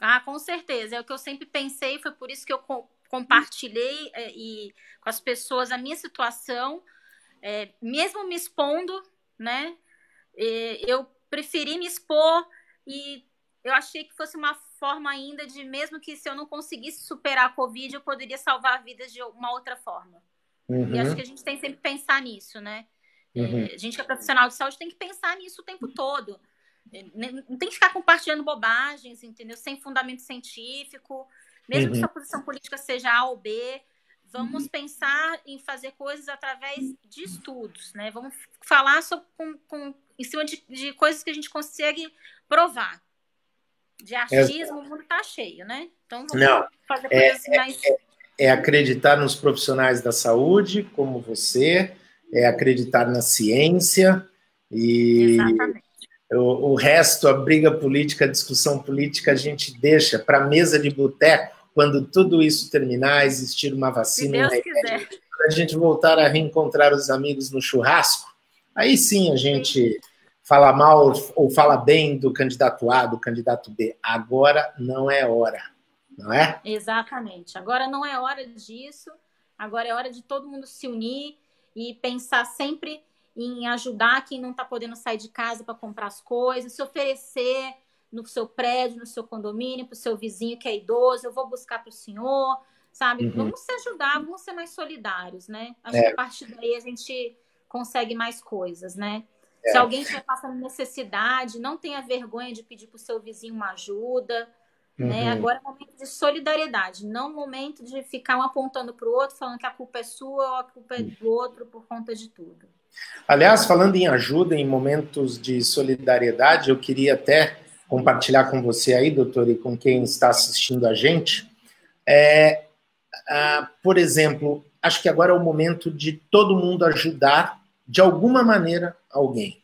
Ah, com certeza. É o que eu sempre pensei, foi por isso que eu compartilhei é, e com as pessoas a minha situação, é, mesmo me expondo, né? Eu preferi me expor e eu achei que fosse uma forma ainda de, mesmo que se eu não conseguisse superar a Covid, eu poderia salvar vidas de uma outra forma. Uhum. E acho que a gente tem sempre que pensar nisso, né? Uhum. É, a gente que é profissional de saúde tem que pensar nisso o tempo todo. É, não tem que ficar compartilhando bobagens, entendeu? Sem fundamento científico. Mesmo uhum. que sua posição política seja A ou B, vamos uhum. pensar em fazer coisas através de estudos, né? Vamos falar sobre, com, com em cima de, de coisas que a gente consegue provar. De achismo, é, o mundo está cheio, né? Então vamos não, fazer é, coisas é, mais. É, é acreditar nos profissionais da saúde, como você, é acreditar na ciência e Exatamente. O, o resto, a briga política, a discussão política, a gente deixa para a mesa de boteco quando tudo isso terminar, existir uma vacina, para a gente voltar a reencontrar os amigos no churrasco, aí sim a gente fala mal ou fala bem do candidato A, do candidato B. Agora não é hora. não é? Exatamente. Agora não é hora disso, agora é hora de todo mundo se unir e pensar sempre em ajudar quem não está podendo sair de casa para comprar as coisas, se oferecer no seu prédio, no seu condomínio, para o seu vizinho que é idoso, eu vou buscar para o senhor, sabe? Uhum. Vamos se ajudar, vamos ser mais solidários, né? Acho é. que a partir daí a gente consegue mais coisas, né? É. Se alguém estiver passando necessidade, não tenha vergonha de pedir para o seu vizinho uma ajuda. Né? Uhum. Né? Agora é momento de solidariedade, não momento de ficar um apontando para o outro, falando que a culpa é sua ou a culpa é do outro por conta de tudo. Aliás, falando em ajuda, em momentos de solidariedade, eu queria até compartilhar com você aí, doutor, e com quem está assistindo a gente. É, ah, por exemplo, acho que agora é o momento de todo mundo ajudar, de alguma maneira, alguém.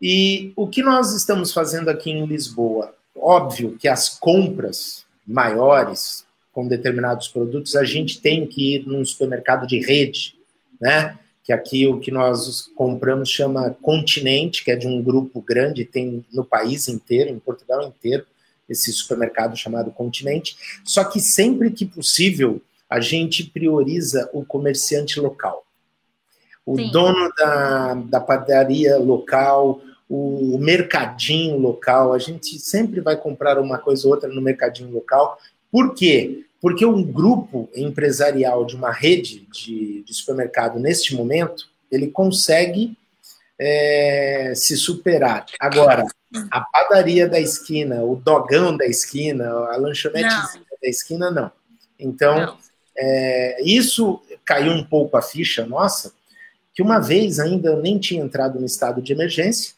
E o que nós estamos fazendo aqui em Lisboa? Óbvio que as compras maiores com determinados produtos, a gente tem que ir num supermercado de rede, né? Que aqui o que nós compramos chama Continente, que é de um grupo grande, tem no país inteiro, em Portugal inteiro, esse supermercado chamado Continente. Só que sempre que possível, a gente prioriza o comerciante local. O Sim. dono da, da padaria local, o mercadinho local, a gente sempre vai comprar uma coisa ou outra no mercadinho local. Por quê? Porque um grupo empresarial de uma rede de, de supermercado, neste momento, ele consegue é, se superar. Agora, a padaria da esquina, o dogão da esquina, a lanchonete da esquina, não. Então, não. É, isso caiu um pouco a ficha nossa, que uma vez ainda nem tinha entrado no estado de emergência,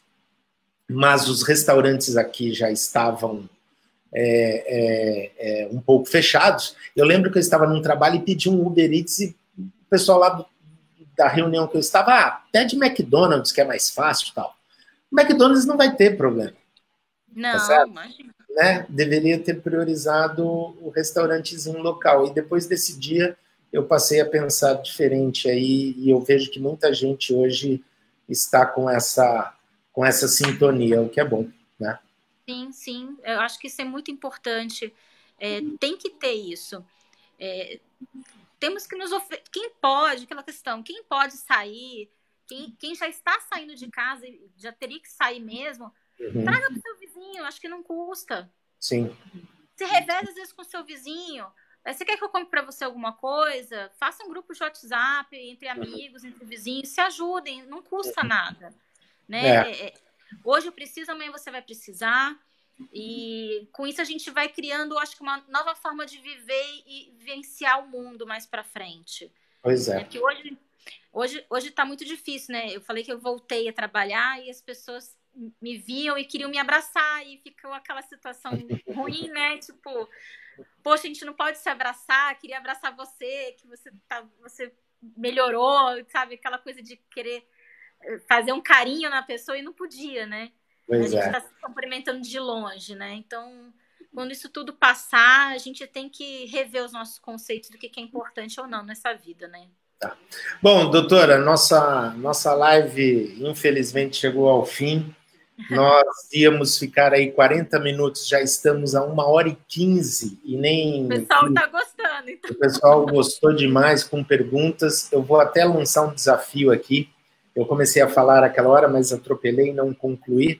mas os restaurantes aqui já estavam é, é, é, um pouco fechados. Eu lembro que eu estava num trabalho e pedi um Uber Eats e o pessoal lá do, da reunião que eu estava, ah, pede McDonald's que é mais fácil tal. O McDonald's não vai ter problema. Não, tá imagina né, deveria ter priorizado o restaurantezinho local. E depois desse dia, eu passei a pensar diferente aí e eu vejo que muita gente hoje está com essa com essa sintonia, o que é bom, né? Sim, sim. Eu acho que isso é muito importante. É, tem que ter isso. É, temos que nos oferecer. Quem pode, aquela questão, quem pode sair, quem, quem já está saindo de casa e já teria que sair mesmo, Uhum. Traga para o seu vizinho, acho que não custa. Sim. Se reveza às vezes com o seu vizinho. Você quer que eu compre para você alguma coisa? Faça um grupo de WhatsApp entre amigos, entre vizinhos, se ajudem, não custa nada. Né? É. é. Hoje eu preciso, amanhã você vai precisar. E com isso a gente vai criando, acho que, uma nova forma de viver e vivenciar o mundo mais para frente. Pois é. Porque hoje, hoje, hoje está muito difícil, né? Eu falei que eu voltei a trabalhar e as pessoas me viam e queriam me abraçar e ficou aquela situação ruim, né? Tipo, poxa, a gente não pode se abraçar, queria abraçar você, que você tá, você melhorou, sabe? Aquela coisa de querer eh, fazer um carinho na pessoa e não podia, né? Pois a gente está é. se cumprimentando de longe, né? Então, quando isso tudo passar, a gente tem que rever os nossos conceitos do que é importante ou não nessa vida, né? Tá. Bom, doutora, nossa, nossa live infelizmente chegou ao fim. Nós íamos ficar aí 40 minutos, já estamos a uma hora e 15 e nem. O pessoal está gostando. Então. O pessoal gostou demais com perguntas. Eu vou até lançar um desafio aqui. Eu comecei a falar aquela hora, mas atropelei e não concluí.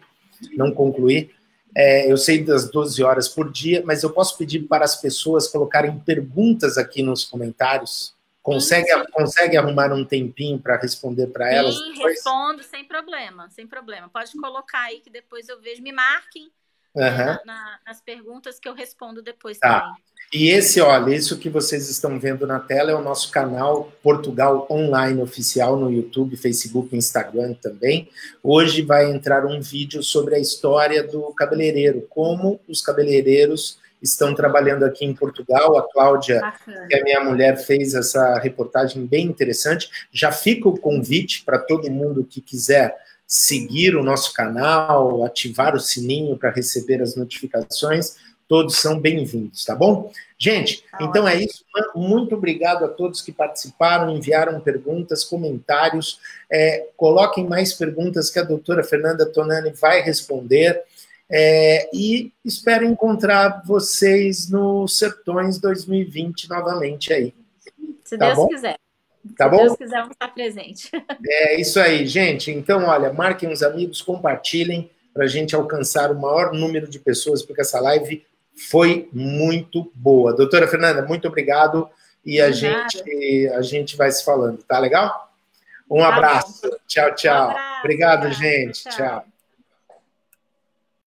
Não concluí. É, eu sei das 12 horas por dia, mas eu posso pedir para as pessoas colocarem perguntas aqui nos comentários Consegue, consegue arrumar um tempinho para responder para elas? Sim, respondo sem problema, sem problema. Pode colocar aí que depois eu vejo. Me marquem uhum. na, na, nas perguntas que eu respondo depois tá. também. E esse, olha, isso que vocês estão vendo na tela é o nosso canal Portugal Online Oficial no YouTube, Facebook, Instagram também. Hoje vai entrar um vídeo sobre a história do cabeleireiro, como os cabeleireiros estão trabalhando aqui em Portugal. A Cláudia, Bacana. que é minha mulher, fez essa reportagem bem interessante. Já fica o convite para todo mundo que quiser seguir o nosso canal, ativar o sininho para receber as notificações. Todos são bem-vindos, tá bom? Gente, tá então é isso. Muito obrigado a todos que participaram, enviaram perguntas, comentários. É, coloquem mais perguntas que a doutora Fernanda Tonani vai responder. É, e espero encontrar vocês no Sertões 2020 novamente aí. Se tá Deus bom? quiser. Tá Se bom? Deus quiser, vamos estar presente. É isso aí, gente. Então, olha, marquem os amigos, compartilhem para a gente alcançar o maior número de pessoas, porque essa live foi muito boa. Doutora Fernanda, muito obrigado e a gente, a gente vai se falando, tá legal? Um tá abraço. Bom. Tchau, tchau. Um abraço, obrigado, gente. tchau. tchau.